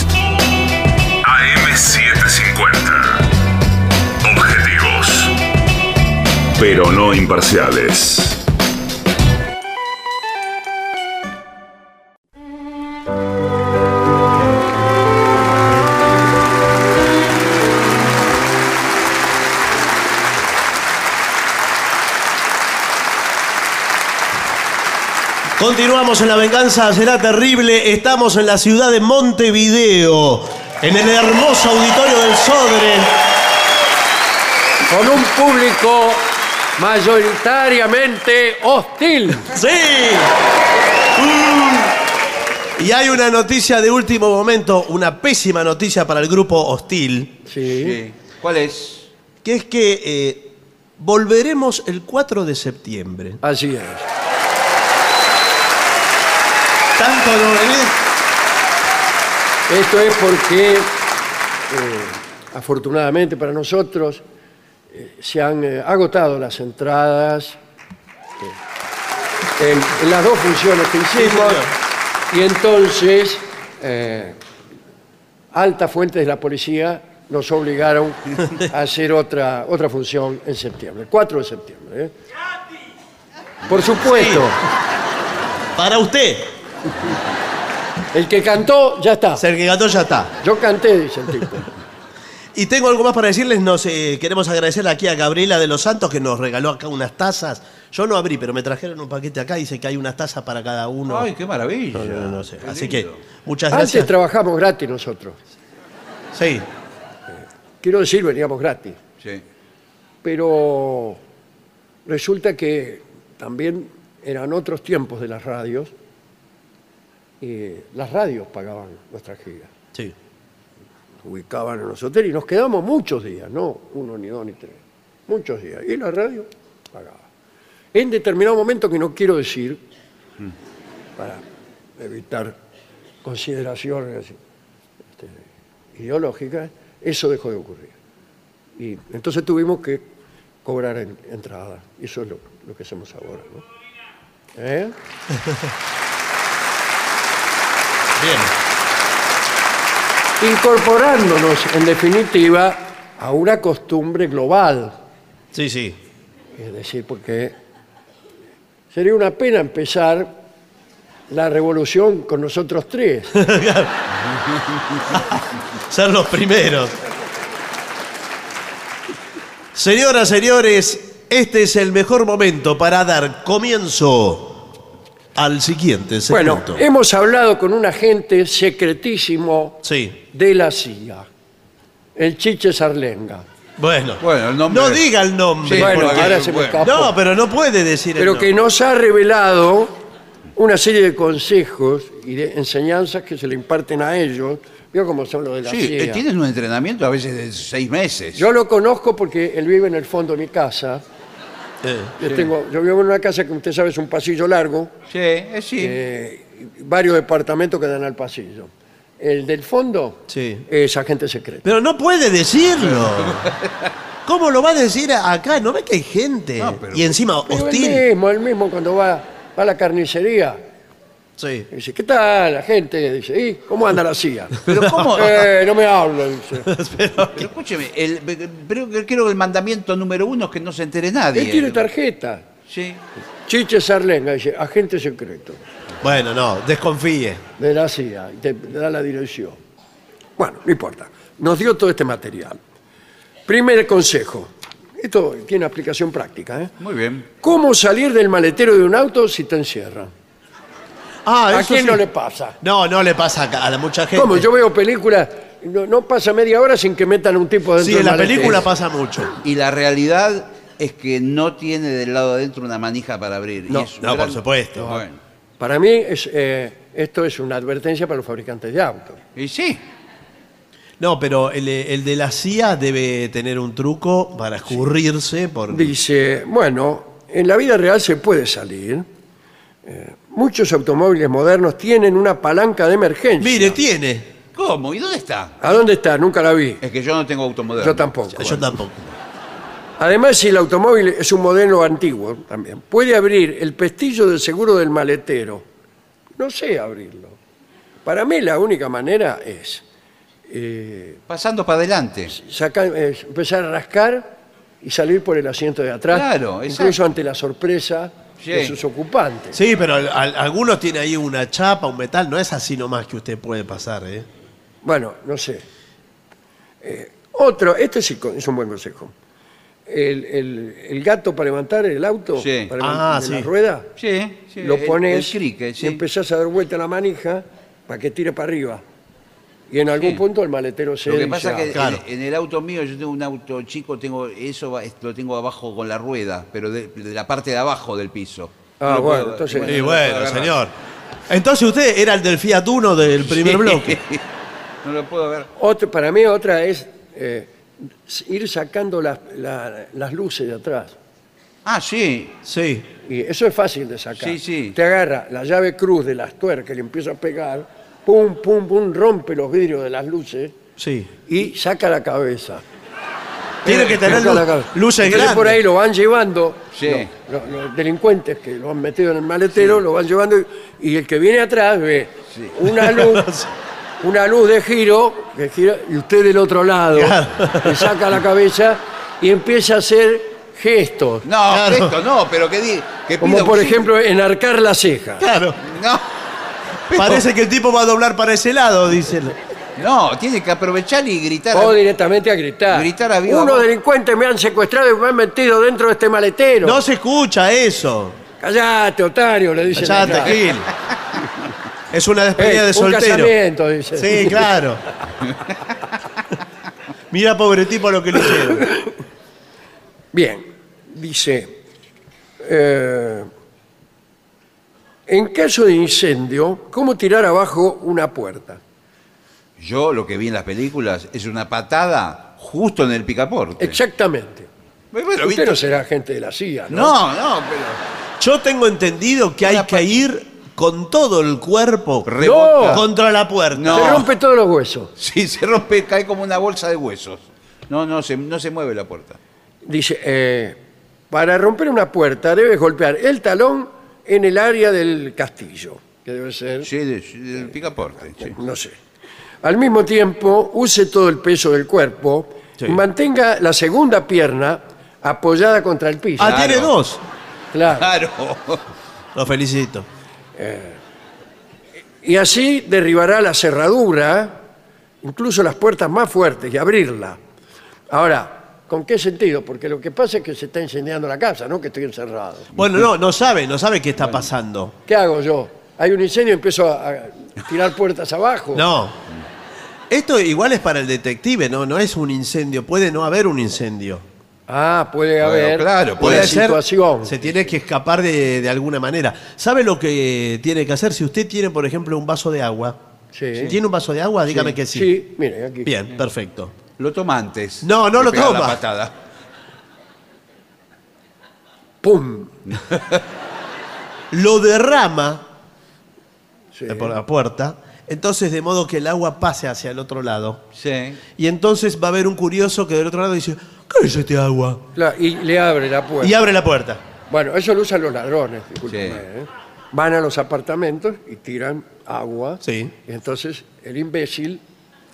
Pero no imparciales. Continuamos en La Venganza Será Terrible. Estamos en la ciudad de Montevideo, en el hermoso auditorio del Sodre. Con un público mayoritariamente hostil. ¡Sí! Uh. Y hay una noticia de último momento, una pésima noticia para el grupo hostil, Sí. Sí. ¿Cuál es? que es que eh, volveremos el 4 de septiembre. Así es. Tanto no venís. Esto es porque, eh, afortunadamente para nosotros, se han eh, agotado las entradas eh, en, en las dos funciones que hicimos y entonces eh, altas fuentes de la policía nos obligaron a hacer otra, otra función en septiembre, el 4 de septiembre. ¿eh? Por supuesto, Para usted. el que cantó ya está. El que ganó ya está. Yo canté, dice el tipo. Y tengo algo más para decirles. Nos eh, queremos agradecer aquí a Gabriela de los Santos que nos regaló acá unas tazas. Yo no abrí, pero me trajeron un paquete acá. Dice que hay unas tazas para cada uno. Ay, qué maravilla. No, no, no sé. Qué Así que lindo. muchas Antes gracias. trabajamos gratis nosotros. Sí. Quiero decir, veníamos gratis. Sí. Pero resulta que también eran otros tiempos de las radios. Y las radios pagaban nuestras giras. Sí. Ubicaban en los hoteles y nos quedamos muchos días, no uno, ni dos, ni tres. Muchos días. Y la radio pagaba. En determinado momento que no quiero decir, para evitar consideraciones este, ideológicas, eso dejó de ocurrir. Y entonces tuvimos que cobrar en- entrada. Eso es lo, que hacemos ahora. ¿Eh? Bien. Incorporándonos, en definitiva, a una costumbre global. Sí, sí. Es decir, porque sería una pena empezar la revolución con nosotros tres. Ser los primeros. Señoras, señores, este es el mejor momento para dar comienzo al siguiente Bueno, segmento. hemos hablado con un agente secretísimo Sí. de la CIA, el Chiche Sarlenga. Bueno. Bueno, el nombre- No diga el nombre. Sí, bueno, porque- ahora se me bueno. escapó. No, pero no puede decir pero el que nombre. nos ha revelado una serie de consejos y de enseñanzas que se le imparten a ellos. Vio cómo son los de la Sí, CIA. eh, tienen un entrenamiento a veces de seis meses. Yo lo conozco porque él vive en el fondo de mi casa. Eh, Yo, tengo, yo vivo en una casa que usted sabe es un pasillo largo, Sí, eh, sí. eh, y varios departamentos que dan al pasillo. El del fondo Sí. es agente secreto. Pero no puede decirlo. ¿Cómo lo va a decir acá? ¿No ve que hay gente? No, pero- y encima Pero hostil. el mismo, el mismo cuando va, va a la carnicería. Sí. Dice, ¿qué tal la gente? Dice, ¿y cómo anda la CIA? Pero ¿cómo? Eh, no me hablo, dice. Pero escúcheme, el, pero creo que el mandamiento número uno es que no se entere nadie. Él tiene tarjeta. Sí. Chiche Sarlenga, dice, agente secreto Bueno, no, desconfíe. de la CIA, y te da la dirección. Bueno, no importa. Nos dio todo este material. Primer consejo. Esto tiene aplicación práctica. ¿eh? Muy bien. ¿Cómo salir del maletero de un auto si te encierran? Ah, ¿A eso quién sí. no le pasa? No, no le pasa a la mucha gente. ¿Cómo? Yo veo películas, no, no pasa media hora sin que metan un tipo dentro Sí, del en la película pasa mucho. Y la realidad es que no tiene del lado adentro una manija para abrir. Y No, es un no, por supuesto. Bueno. Para mí es, eh, esto es una advertencia para los fabricantes de autos. Y sí. No, pero el, el de la CIA debe tener un truco para escurrirse por... Dice, bueno, en la vida real se puede salir. Eh, muchos automóviles modernos tienen una palanca de emergencia. Mire, tiene. ¿Cómo? ¿Y dónde está? ¿A dónde está? Nunca la vi. Es que yo no tengo automoderno. Yo tampoco. Yo tampoco. Además, si el automóvil es un modelo antiguo también, puede abrir el pestillo del seguro del maletero. No sé abrirlo. Para mí la única manera es eh, Pasando para adelante. sacar- es empezar a rascar y salir por el asiento de atrás, Claro, incluso exacto. ante la sorpresa de Sí. sus ocupantes. Sí, pero al- al- algunos tienen ahí una chapa, un metal. No es así nomás que usted puede pasar, ¿eh? Bueno, no sé. Eh, otro, este sí es un buen consejo. El, el- el gato para levantar el auto, Sí. para Ah, levantar la sí. rueda, Sí, sí. lo el- pones El cricket, sí. y empezás a dar vuelta a la manija para que tire para arriba. Y en algún Sí. punto el maletero se Lo que pasa es que Claro. en, en el auto mío, yo tengo un auto chico, tengo eso va- lo tengo abajo con la rueda, pero de, de la parte de abajo del piso. Ah, No bueno, puedo- entonces- Y bueno, señor. Entonces usted era el del Fiat Uno del primer Sí. bloque. No lo puedo ver. Otra- para mí otra es eh, ir sacando las, la- las luces de atrás. Ah, sí. Sí. Y eso es fácil de sacar. Sí, sí. Te agarra la llave cruz de las tuercas y le empieza a pegar, pum, pum, pum, rompe los vidrios de las luces Sí. y saca la cabeza. Tiene que tener Saca la cabeza. luces Entonces grandes. por ahí lo van llevando, Sí. los, los- los delincuentes que lo han metido en el maletero, lo van llevando y, y el que viene atrás ve una luz, una luz de giro, que gira, y usted del otro lado, Claro. le saca la cabeza y empieza a hacer gestos. No, Claro. esto no, pero que di. Que Como pida por auxilio. ejemplo enarcar la ceja. Claro. No. Parece que el tipo va a doblar para ese lado, dice. No, tiene que aprovechar y gritar. O directamente a gritar. Gritar a viva Unos voz. delincuentes me han secuestrado y me han metido dentro de este maletero. No se escucha eso. Callate, otario, le dicen. Callate, acá. Gil. Es una Eh, despedida de un soltero. casamiento, dice. Sí, claro. Mira, pobre tipo, lo que le hicieron. Bien, dice, eh, en caso de incendio, ¿cómo tirar abajo una puerta? Yo lo que vi en las películas es una patada justo en el picaporte. Exactamente. Bueno, Usted ¿viste? no será agente de la CIA, ¿no? No, no, pero. Yo tengo entendido que hay que ir con todo el cuerpo Rebota. contra la puerta. No. Se rompe todos los huesos. Sí, se rompe, cae como una bolsa de huesos. No, no, se, no se mueve la puerta. Dice, eh, para romper una puerta debes golpear el talón en el área del castillo, que debe ser, Sí, de- sí, del picaporte. sí. no sé. Al mismo tiempo, use todo el peso del cuerpo Sí. y mantenga la segunda pierna apoyada contra el piso. Ah, Claro. tiene dos. Claro. Claro. Lo felicito. Y así derribará la cerradura, incluso las puertas más fuertes, y abrirla. Ahora, ¿con qué sentido? Porque lo que pasa es que se está incendiando la casa, no que estoy encerrado. Bueno, no, no sabe, no sabe qué está pasando. ¿Qué hago yo? Hay un incendio y empiezo a, a tirar puertas abajo. No. Esto igual es para el detective, no, no es un incendio. Puede no haber un incendio. Ah, puede Bueno, haber claro, una puede ser, situación. se tiene que escapar de, de alguna manera. ¿Sabe lo que tiene que hacer? Si usted tiene, por ejemplo, un vaso de agua. Sí. ¿Tiene un vaso de agua? Dígame que sí. Sí, mire, aquí. Bien, perfecto. Lo toma antes. No, no de lo pegar toma. La patada. ¡Pum! Lo derrama Sí. por la puerta, entonces de modo que el agua pase hacia el otro lado. Sí. Y entonces va a haber un curioso que del otro lado dice, ¿qué es este agua? Claro, y le abre la puerta. Y abre la puerta. Bueno, eso lo usan los ladrones, discúlpeme, Sí. ¿eh? Van a los apartamentos y tiran agua. Sí. Y entonces el imbécil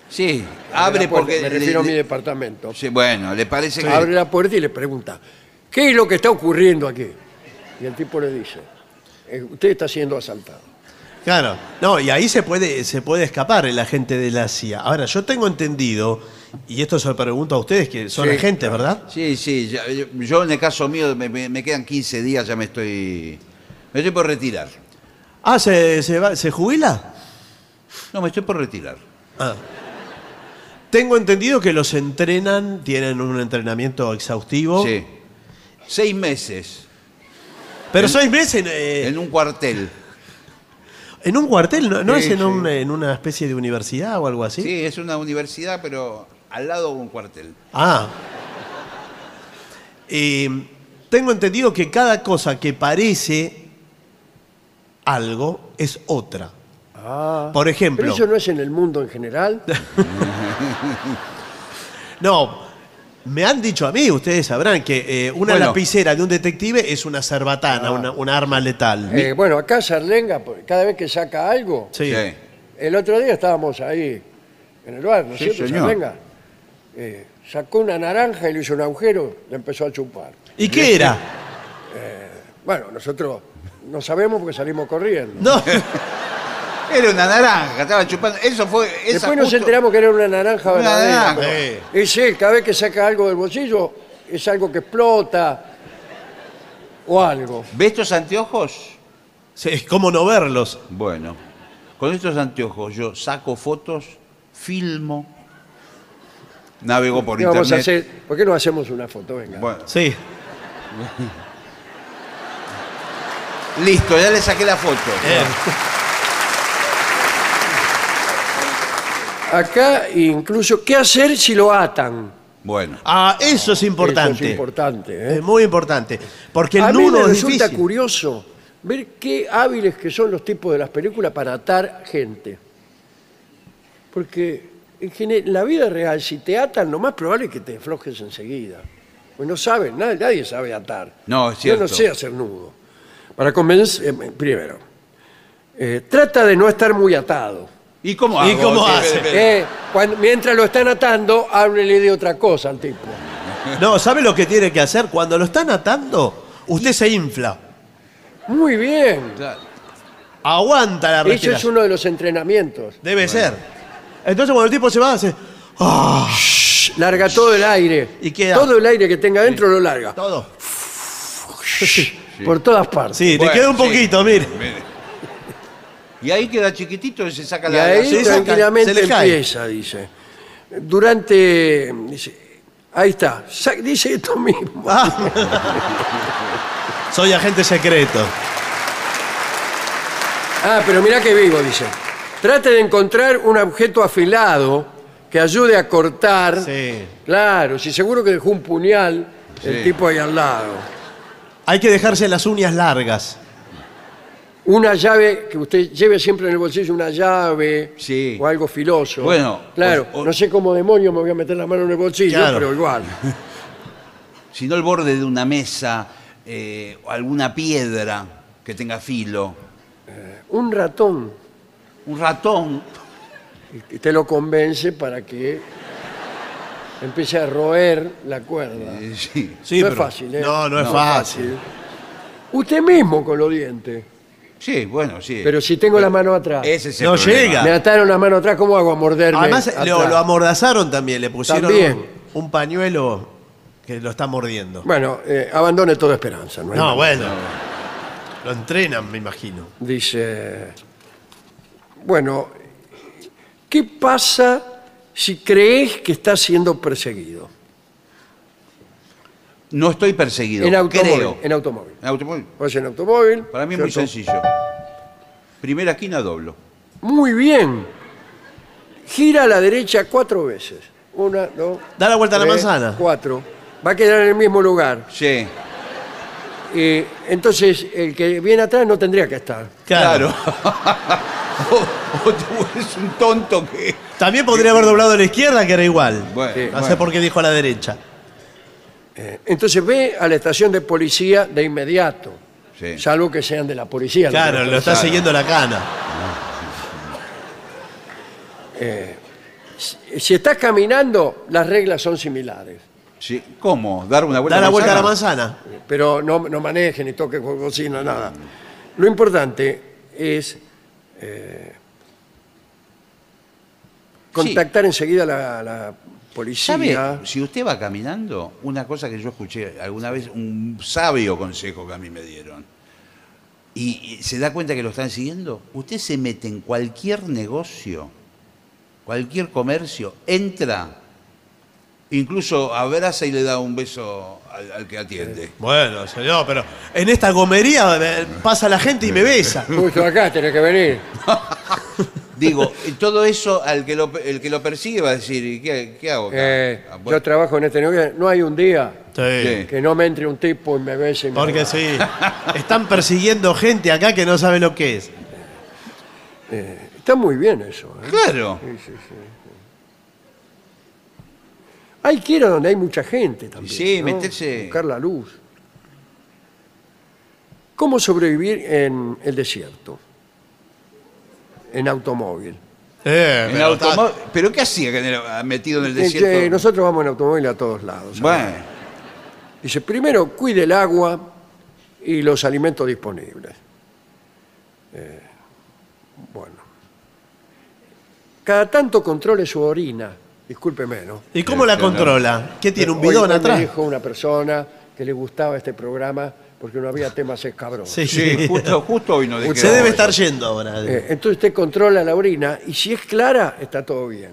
Sí, abre abre la puerta. porque. Me le- refiero a mi departamento. sí, bueno, le parece que. Abre la puerta y le pregunta, ¿qué es lo que está ocurriendo aquí? Y el tipo le dice, "Eh, usted está siendo asaltado. Claro. No, y ahí se puede, se puede escapar el agente de la CIA. Ahora, yo tengo entendido, y esto se lo pregunto a ustedes que son Sí, agentes, ¿verdad? Sí, sí. yo, yo en el caso mío me quedan 15 días, ya me estoy. Me estoy por retirar. Ah, ¿se, se, va- ¿se jubila? No, me estoy por retirar. Ah. Tengo entendido que los entrenan, tienen un entrenamiento exhaustivo. Sí. Seis meses Pero seis meses eh, en un cuartel. en un cuartel, ¿no, no Sí, es en, sí. un- en una especie de universidad o algo así? Sí, es una universidad, pero al lado de un cuartel. Ah. Y tengo entendido que cada cosa que parece algo es otra. Ah, Por ejemplo. Pero eso no es en el mundo en general. No, me han dicho a mí, ustedes sabrán, que eh, una Bueno. lapicera de un detective es una cerbatana, Ah. una, una arma letal. Eh, bueno, acá Sarlenga, cada vez que saca algo, Sí. Sí. el otro día estábamos ahí en el bar, ¿no es Sí, cierto, señor. Sarlenga? Eh, sacó una naranja y le hizo un agujero, le empezó a chupar. ¿Y qué era? Bueno, nosotros no sabemos porque salimos corriendo. No, Era una naranja, estaba chupando. Eso fue. Esa Después nos justo- enteramos que era una naranja Una verdadera. naranja. Eh. Es él, cada vez que saca algo del bolsillo, es algo que explota o algo. ¿Ves estos anteojos? sí, ¿cómo no verlos? Bueno, con estos anteojos yo saco fotos filmo, navego por ¿Qué vamos a internet. hacer? ¿Por qué no hacemos una foto? Venga. Bueno, Sí. listo, ya le saqué la foto. Acá incluso, ¿qué hacer si lo atan? Bueno, Ah, eso es importante. Eso es importante. ¿eh? Es muy importante. Porque el A mí nudo me es resulta difícil. curioso ver qué hábiles que son los tipos de las películas para atar gente. Porque en, la vida real, si te atan, lo más probable es que te aflojes enseguida. Pues no saben, nadie, nadie sabe atar. No, es Yo no sé hacer nudo. Para convencer, eh, primero, eh, trata de no estar muy atado. ¿Y cómo ¿Y hago? cómo Sí, hace? espere, espere. Eh, cuando- mientras lo están atando, háblele de otra cosa al tipo. No, ¿sabe lo que tiene que hacer? Cuando lo están atando, usted se infla. Muy bien. Claro. Aguanta la Eso respiración. es uno de los entrenamientos. Debe ser. Entonces cuando el tipo se va, hace... ¡Ah! Larga todo el aire. Y queda- Todo el aire que tenga dentro lo larga. Todo. Por todas partes. Sí, Bueno, te queda un sí. poquito, mire. Mire. Y ahí queda chiquitito y se saca Y la, ahí se saca, tranquilamente se le cae. empieza, dice. Durante. Dice, ahí está. Sa- Dice esto mismo. Ah. Soy agente secreto. Ah, pero mirá que vivo, dice. Trate de encontrar un objeto afilado que ayude a cortar. Sí. Claro, si seguro que dejó un puñal el Sí. tipo ahí al lado. Hay que dejarse las uñas largas. Una llave, que usted lleve siempre en el bolsillo una llave Sí. o algo filoso. Bueno, claro, o- o- no sé cómo demonio me voy a meter la mano en el bolsillo, Claro. pero igual. sino el borde de una mesa, eh, o alguna piedra que tenga filo, Un ratón un ratón. y te lo convence para que empiece a roer la cuerda. eh, sí. Sí, no pero- es fácil, ¿eh? No, no es fácil. Usted mismo con los dientes. Sí, bueno, sí. Pero si tengo la mano atrás. Ese es el No problema. llega. Me ataron la mano atrás, ¿cómo hago a morderme? Además, lo, atrás? lo amordazaron también. Le pusieron También. Un, un pañuelo que lo está mordiendo. Bueno, eh, abandone toda esperanza. No, hay No, bueno. Lo entrenan, me imagino. Dice, bueno, ¿qué pasa si crees que estás siendo perseguido? No estoy perseguido. En automóvil. Creo. En automóvil. En automóvil. Vas en automóvil. Para mí es muy ¿cierto? sencillo. Primera esquina doblo. Muy bien. Gira a la derecha cuatro veces. Una, dos. Da la vuelta a la tres, manzana. Cuatro. Va a quedar en el mismo lugar. Sí. Y entonces, el que viene atrás no tendría que estar. Claro. o, o tú eres un tonto que. También podría haber doblado a la izquierda, que era igual. Bueno, Sí. No bueno. sé por qué dijo a la derecha. Eh, Entonces ve a la estación de policía de inmediato. Sí. Salvo que sean de la policía. Claro, lo está Claro. siguiendo la cana. Si estás caminando, las reglas son similares. Sí. ¿Cómo? ¿Dar una vuelta Da la vuelta a la manzana? Pero no, no manejen ni toquen con bocina, nada. Lo importante es eh, contactar enseguida a la, la policía. ¿Sabe? Si usted va caminando, una cosa que yo escuché alguna vez, un sabio consejo que a mí me dieron, y, y se da cuenta que lo están siguiendo, usted se mete en cualquier negocio, cualquier comercio, entra, incluso abraza y le da un beso al, al que atiende. Bueno, señor, pero en esta gomería eh, pasa la gente y me besa. Justo acá tenés que venir. Digo, y todo eso al que lo, el que lo persigue va a decir, ¿y qué, qué hago acá? Eh, Ah, bueno. yo trabajo en este negocio. No hay un día Sí. que no me entre un tipo y me bese. y me Porque sí. Están persiguiendo gente acá que no sabe lo que es. Eh, está muy bien eso. ¿eh? Claro. Sí, sí, sí. Hay que ir a donde hay mucha gente también. Sí, ¿no? meterse- Buscar la luz. ¿Cómo sobrevivir en el desierto? En automóvil. Eh, En pero automó- ¿Pero qué hacía que era metido en el Eh, desierto? nosotros vamos en automóvil a todos lados. ¿sabes? Bueno, Dice, primero, cuide el agua y los alimentos disponibles. Eh, bueno. Cada tanto controle su orina. Discúlpeme, ¿no? ¿Y cómo la controla? ¿Qué tiene un bidón Hoy- hoy atrás? Me dijo una persona que le gustaba este programa porque no había temas escabrosos. Sí, sí, justo, justo hoy no Usted debe estar yendo ahora. Eh, entonces usted controla la orina y si es clara, está todo bien.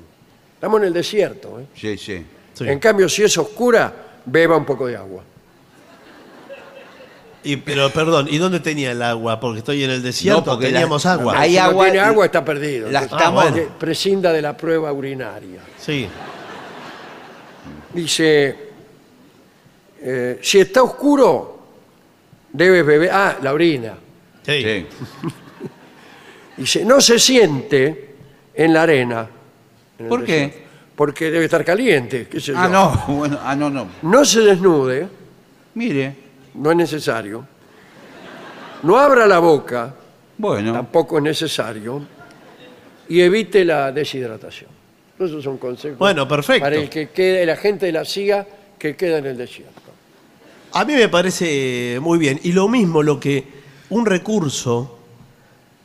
Estamos en el desierto. ¿eh? Sí, sí. Sí. En cambio, si es oscura, beba un poco de agua. Y, pero perdón, ¿y dónde tenía el agua? Porque estoy en el desierto, No, porque teníamos la- agua. Hay si agua no tiene y- agua, está perdido. la Entonces, estamos- que prescinda de la prueba urinaria. Sí. Dice, eh, si está oscuro, debes beber... Ah, la orina. Sí. Sí. Dice, no se siente en la arena. en el ¿Por qué? Porque debe estar caliente, qué sé Ah, yo. no, bueno, ah, no, no. No se desnude, Mire, no es necesario. No abra la boca, bueno. tampoco es necesario. Y evite la deshidratación. Esos son consejos. Bueno, perfecto. Para el que quede, la gente de la CIA que queda en el desierto. A mí me parece muy bien. Y lo mismo, lo que un recurso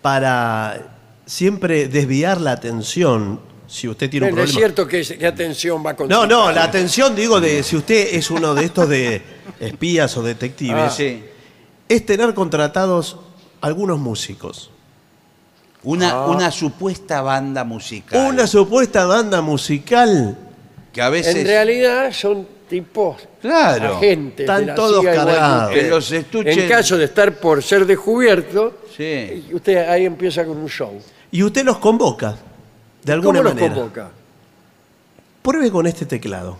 para siempre desviar la atención, si usted tiene En un desierto, ¿qué, qué atención va a No, no, la atención, digo, de si usted es uno de estos de espías o detectives, Ah. Sí. es tener contratados algunos músicos. Una, una supuesta banda musical. Una supuesta banda musical. que a veces. En realidad son tipos Claro. agentes Están de la todos CIA igual que cargados. usted. Que los estuches- En caso de estar por ser descubierto, Sí. y usted ahí empieza con un show. Y usted los convoca, de ¿Cómo alguna los manera. convoca? Pruebe con este teclado.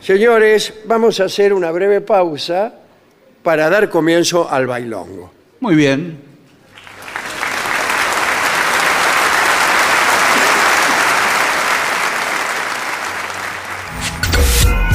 Señores, vamos a hacer una breve pausa para dar comienzo al bailongo. Muy bien.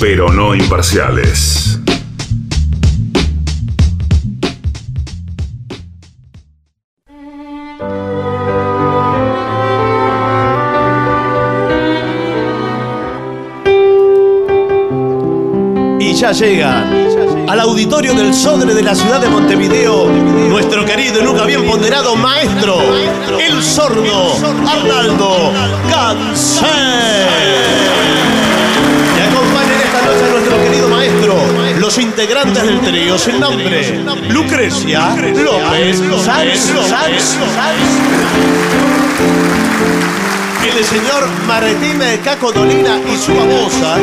Pero no imparciales. Y ya llega al auditorio del Sodre de la ciudad de Montevideo nuestro querido y nunca bien ponderado maestro, el sordo Arnaldo Gansé. Los integrantes del trío sin nombre, Lucrecia López Sanz, el señor Martín Caco Dolina y su babosa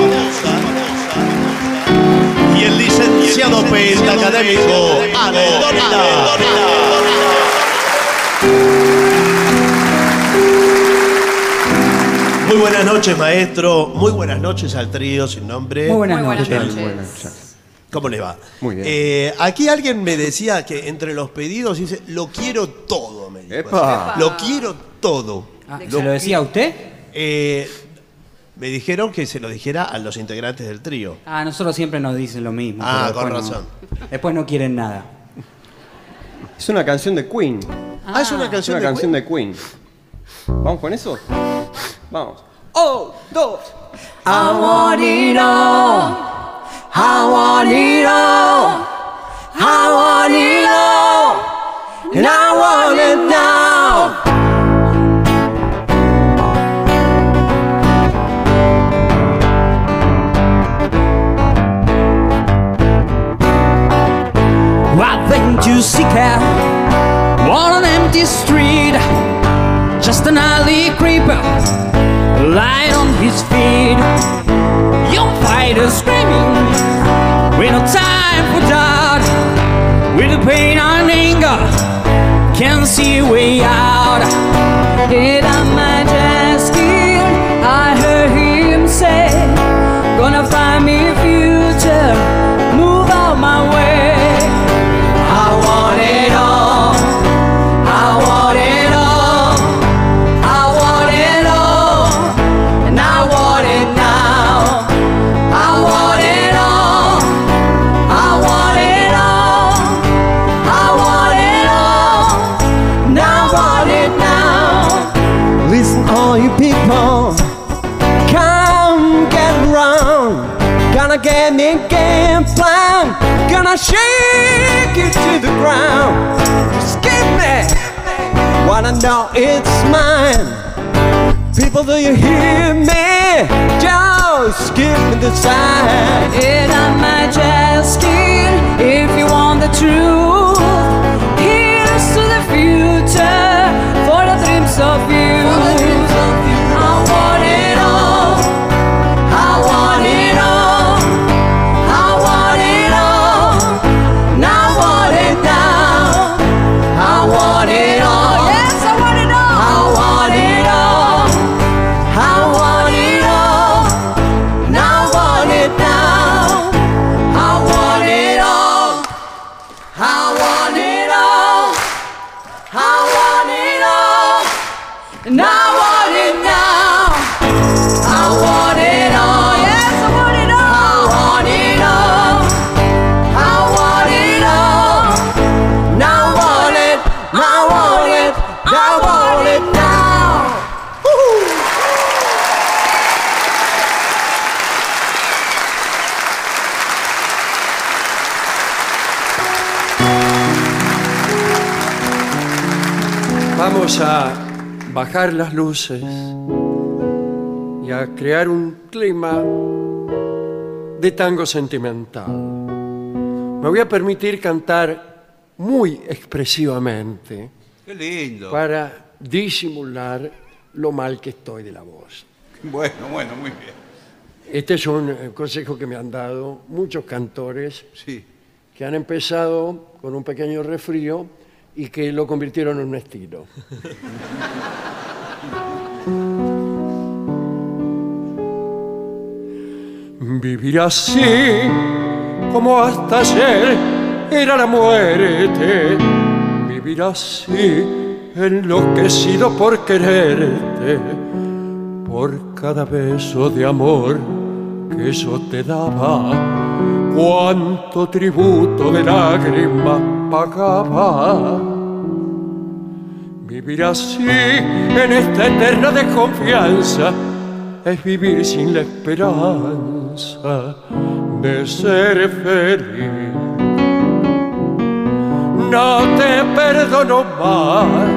y el licenciado pentacadémico. Muy buenas noches, maestro. Muy buenas noches al trío sin nombre. Muy buenas Muy noches. buenas Muy noches. buenas noches. ¿Cómo le va? Muy bien. Eh, aquí alguien me decía que entre los pedidos dice, lo quiero todo, me dijo. ¡Epa! Lo quiero todo. Ah, ¿Se lo decía a usted? Eh, me dijeron que se lo dijera a los integrantes del trío. Ah, nosotros siempre nos dicen lo mismo. Ah, con después no- razón. después no quieren nada. Es una canción de Queen. Ah, es una Es canción una de canción Queen. de Queen. ¿Vamos con eso? Vamos. ¡Oh! ¡Dos! I want it all. I want it all. I want it all. And I want it now. I think you seek out on an empty street, just an alley creeper, light on his feet. Young fighter screaming, with no time for doubt, with the pain and anger, can't see a way out. Did I majesty? Las luces y a crear un clima de tango sentimental. Me voy a permitir cantar muy expresivamente Qué lindo. para disimular lo mal que estoy de la voz. Bueno, bueno, muy bien. Este es un eh, consejo que me han dado muchos cantores Sí. que han empezado con un pequeño resfrío y que lo convirtieron en un estilo. Vivir así como hasta ayer era la muerte. Vivir así enloquecido por quererte, por cada beso de amor que yo te daba, cuánto tributo de lágrimas pagaba. Vivir así en esta eterna desconfianza es vivir sin la esperanza de ser feliz. No te perdono más,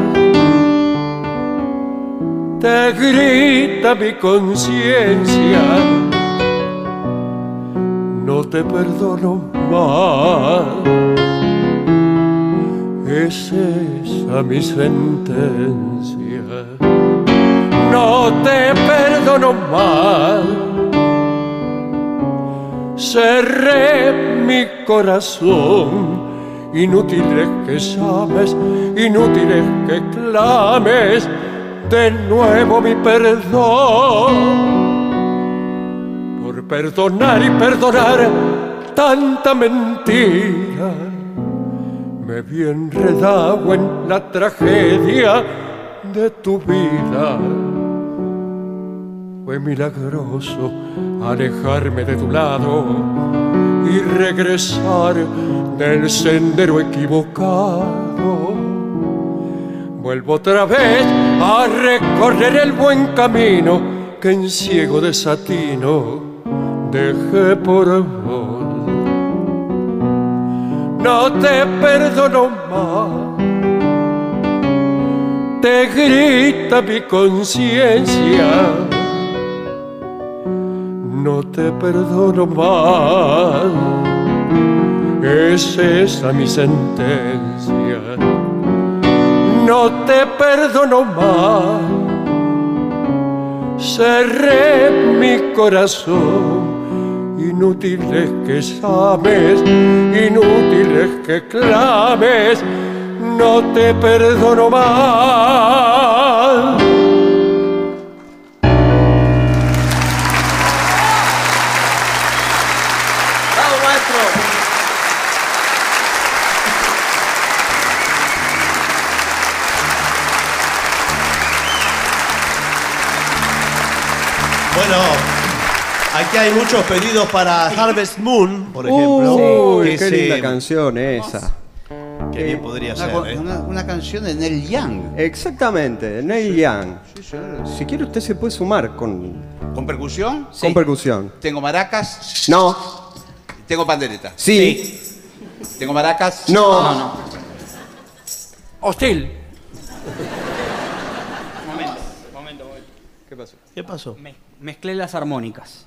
te grita mi conciencia. No te perdono más, es esa mi sentencia no te perdono más. Cerré mi corazón, inútil es que llames, inútil es que clames de nuevo mi perdón. Por perdonar y perdonar tanta mentira, me vi enredado en la tragedia de tu vida. Fue milagroso alejarme de tu lado y regresar del sendero equivocado. Vuelvo otra vez a recorrer el buen camino que en ciego desatino dejé por vos. No te perdono más te grita mi conciencia. No te perdono más, es esa mi sentencia. No te perdono más, cerré mi corazón. Inútil es que llames, inútil es que clames no te perdono más. Aquí hay muchos pedidos para Harvest Moon, por ejemplo. Uy, qué linda canción esa. Que bien podría Una, ser, ¿eh? una- canción de Neil Young. Exactamente, Neil Young. Sí, señor. Si quiere usted se puede sumar con, ¿Con percusión? con percusión. Tengo maracas, No, tengo pandereta. sí, Tengo maracas. no. Hostil. ¿Qué pasó? Me- mezclé las armónicas.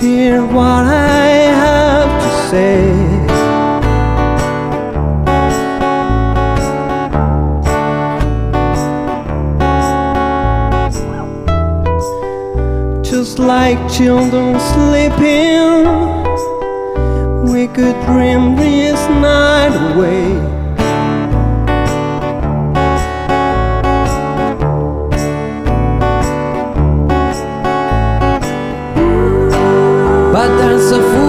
Hear what I have to say. Just like children sleeping We could dream this night away. dance a fool.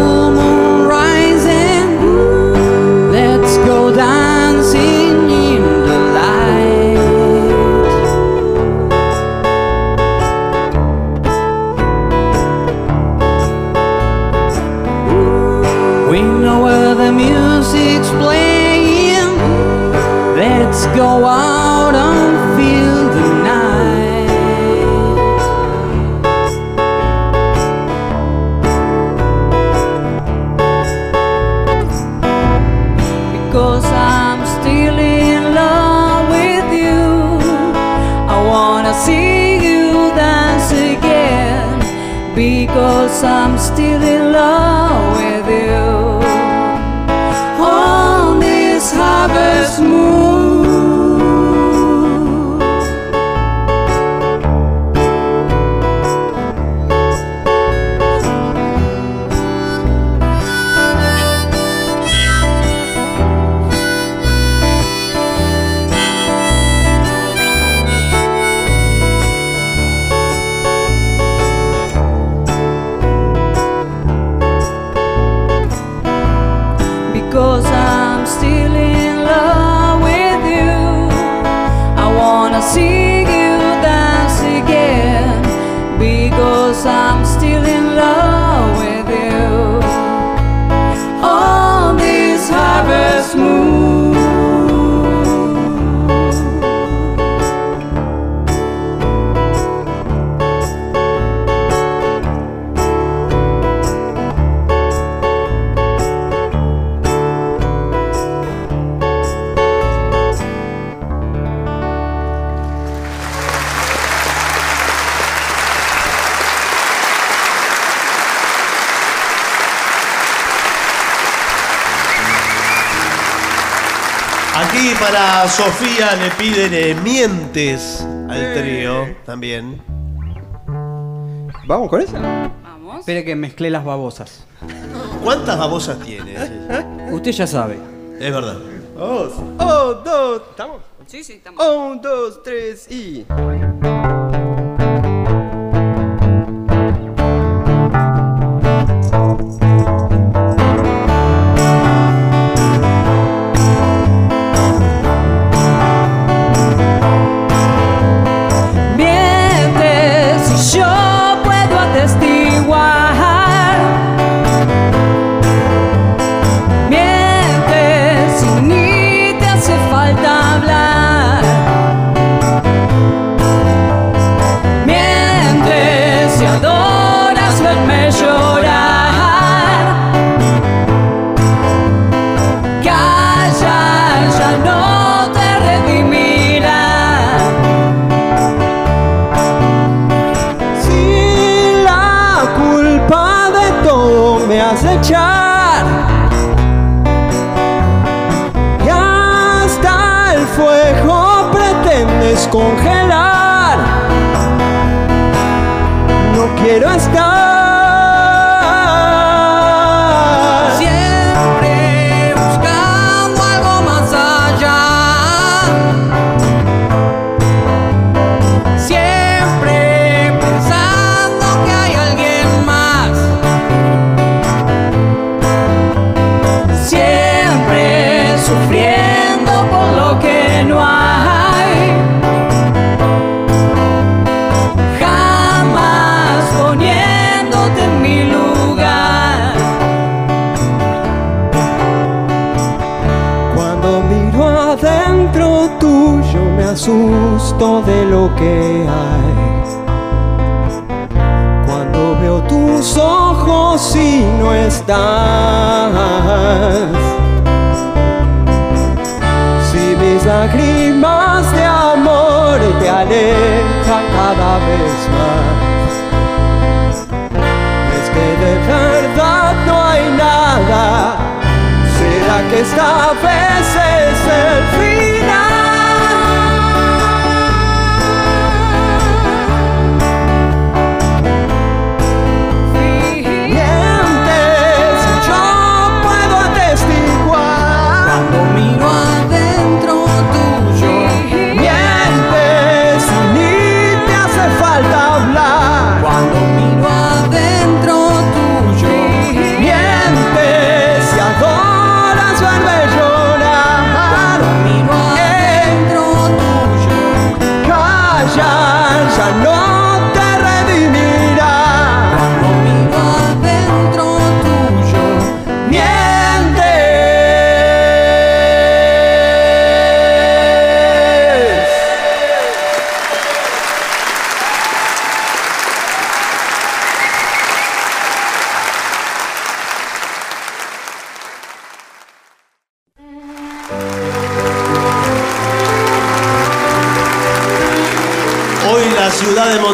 día le piden eh, mientes al trío también. ¿Vamos con esa? Vamos. Espere que mezclé las babosas. ¿Cuántas babosas tiene? Usted ya sabe. Es verdad. Oh, dos, oh, dos, ¿estamos? Sí, sí, estamos. Oh, un, dos, tres y...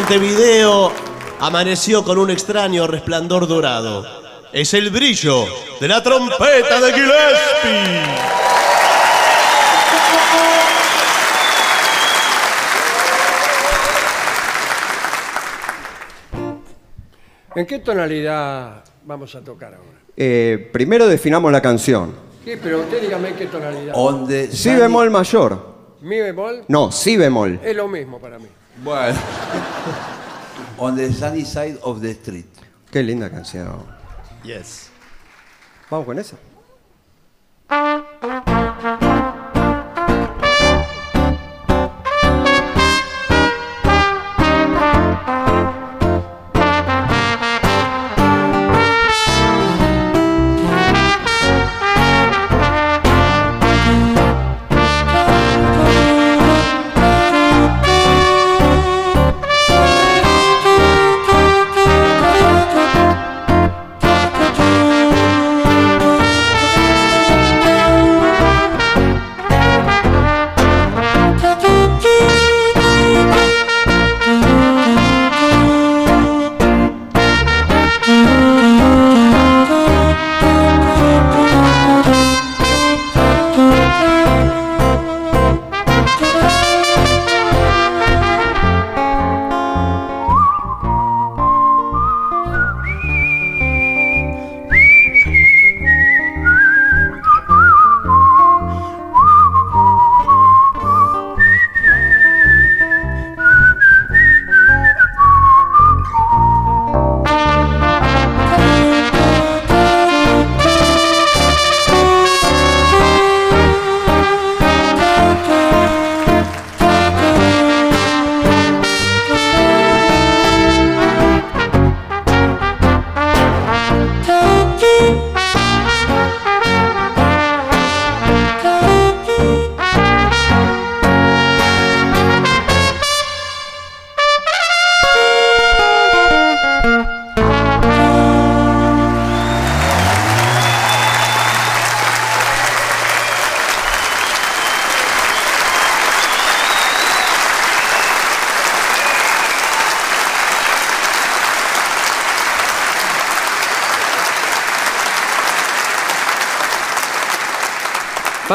Montevideo amaneció con un extraño resplandor dorado. Es el brillo de la trompeta de Gillespie. ¿En qué tonalidad vamos a tocar ahora? Eh, primero definamos la canción. Sí, pero usted dígame en qué tonalidad. Onde Si bemol mayor. Mi bemol No, si bemol. es lo mismo para mí. Bueno. On the sunny side of the street. Qué linda canción. Yes. Vamos con esa.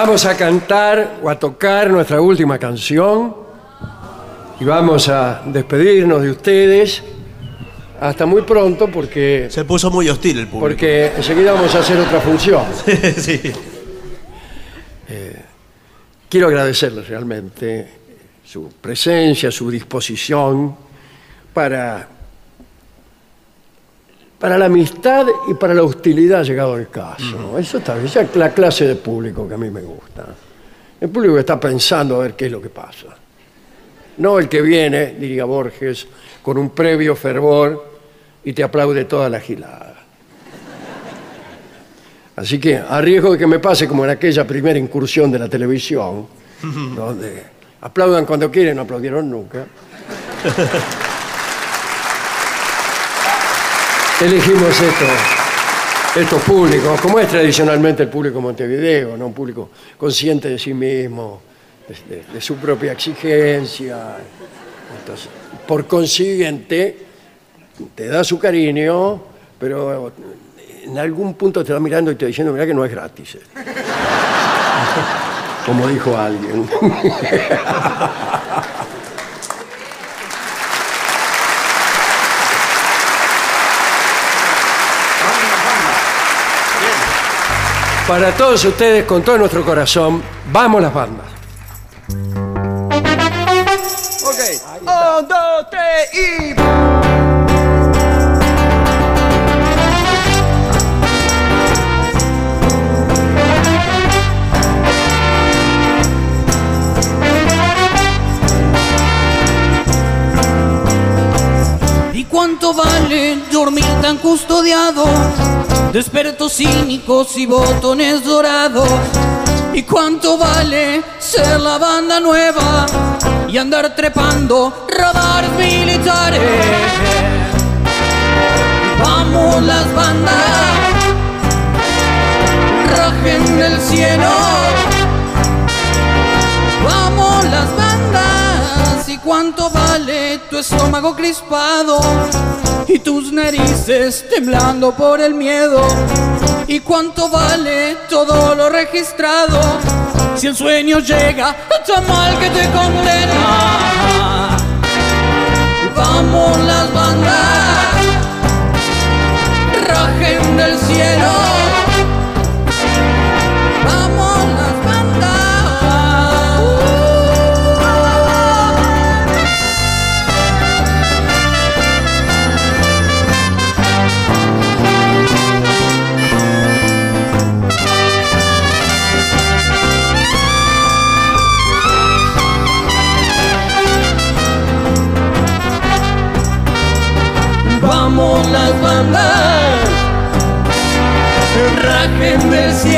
Vamos a cantar o a tocar nuestra última canción y vamos a despedirnos de ustedes hasta muy pronto porque Se puso muy hostil el público. porque enseguida vamos a hacer otra función. sí. Quiero agradecerles realmente su presencia, su disposición para, para la amistad y para la hostilidad llegado el caso. Eso está esa es la clase de público que a mí me gusta. El público que está pensando a ver qué es lo que pasa. No el que viene, diría Borges, con un previo fervor y te aplaude toda la gilada. Así que, a riesgo de que me pase como en aquella primera incursión de la televisión, donde Aplaudan cuando quieren, no aplaudieron nunca. Elegimos estos, públicos, como es tradicionalmente el público Montevideo, un público consciente de sí mismo, de, su propia exigencia. Por consiguiente, te da su cariño, pero en algún punto te va mirando y te diciendo, mira que no es gratis. esto". Como dijo alguien. Para todos ustedes, con todo nuestro corazón, vamos las bandas. Ok. Un, dos, tres y. ¿Y cuánto vale dormir tan custodiado? Despertos cínicos y botones dorados. ¿Y cuánto vale ser la banda nueva y andar trepando radares militares? Vamos las bandas, rajen del cielo. Vamos las bandas y cuánto vale tu estómago crispado y tus narices temblando por el miedo y cuánto vale todo lo registrado si el sueño llega tan mal que te condena. Vamos las bandas, rajen del cielo. Vamos las bandas, rajen del cielo.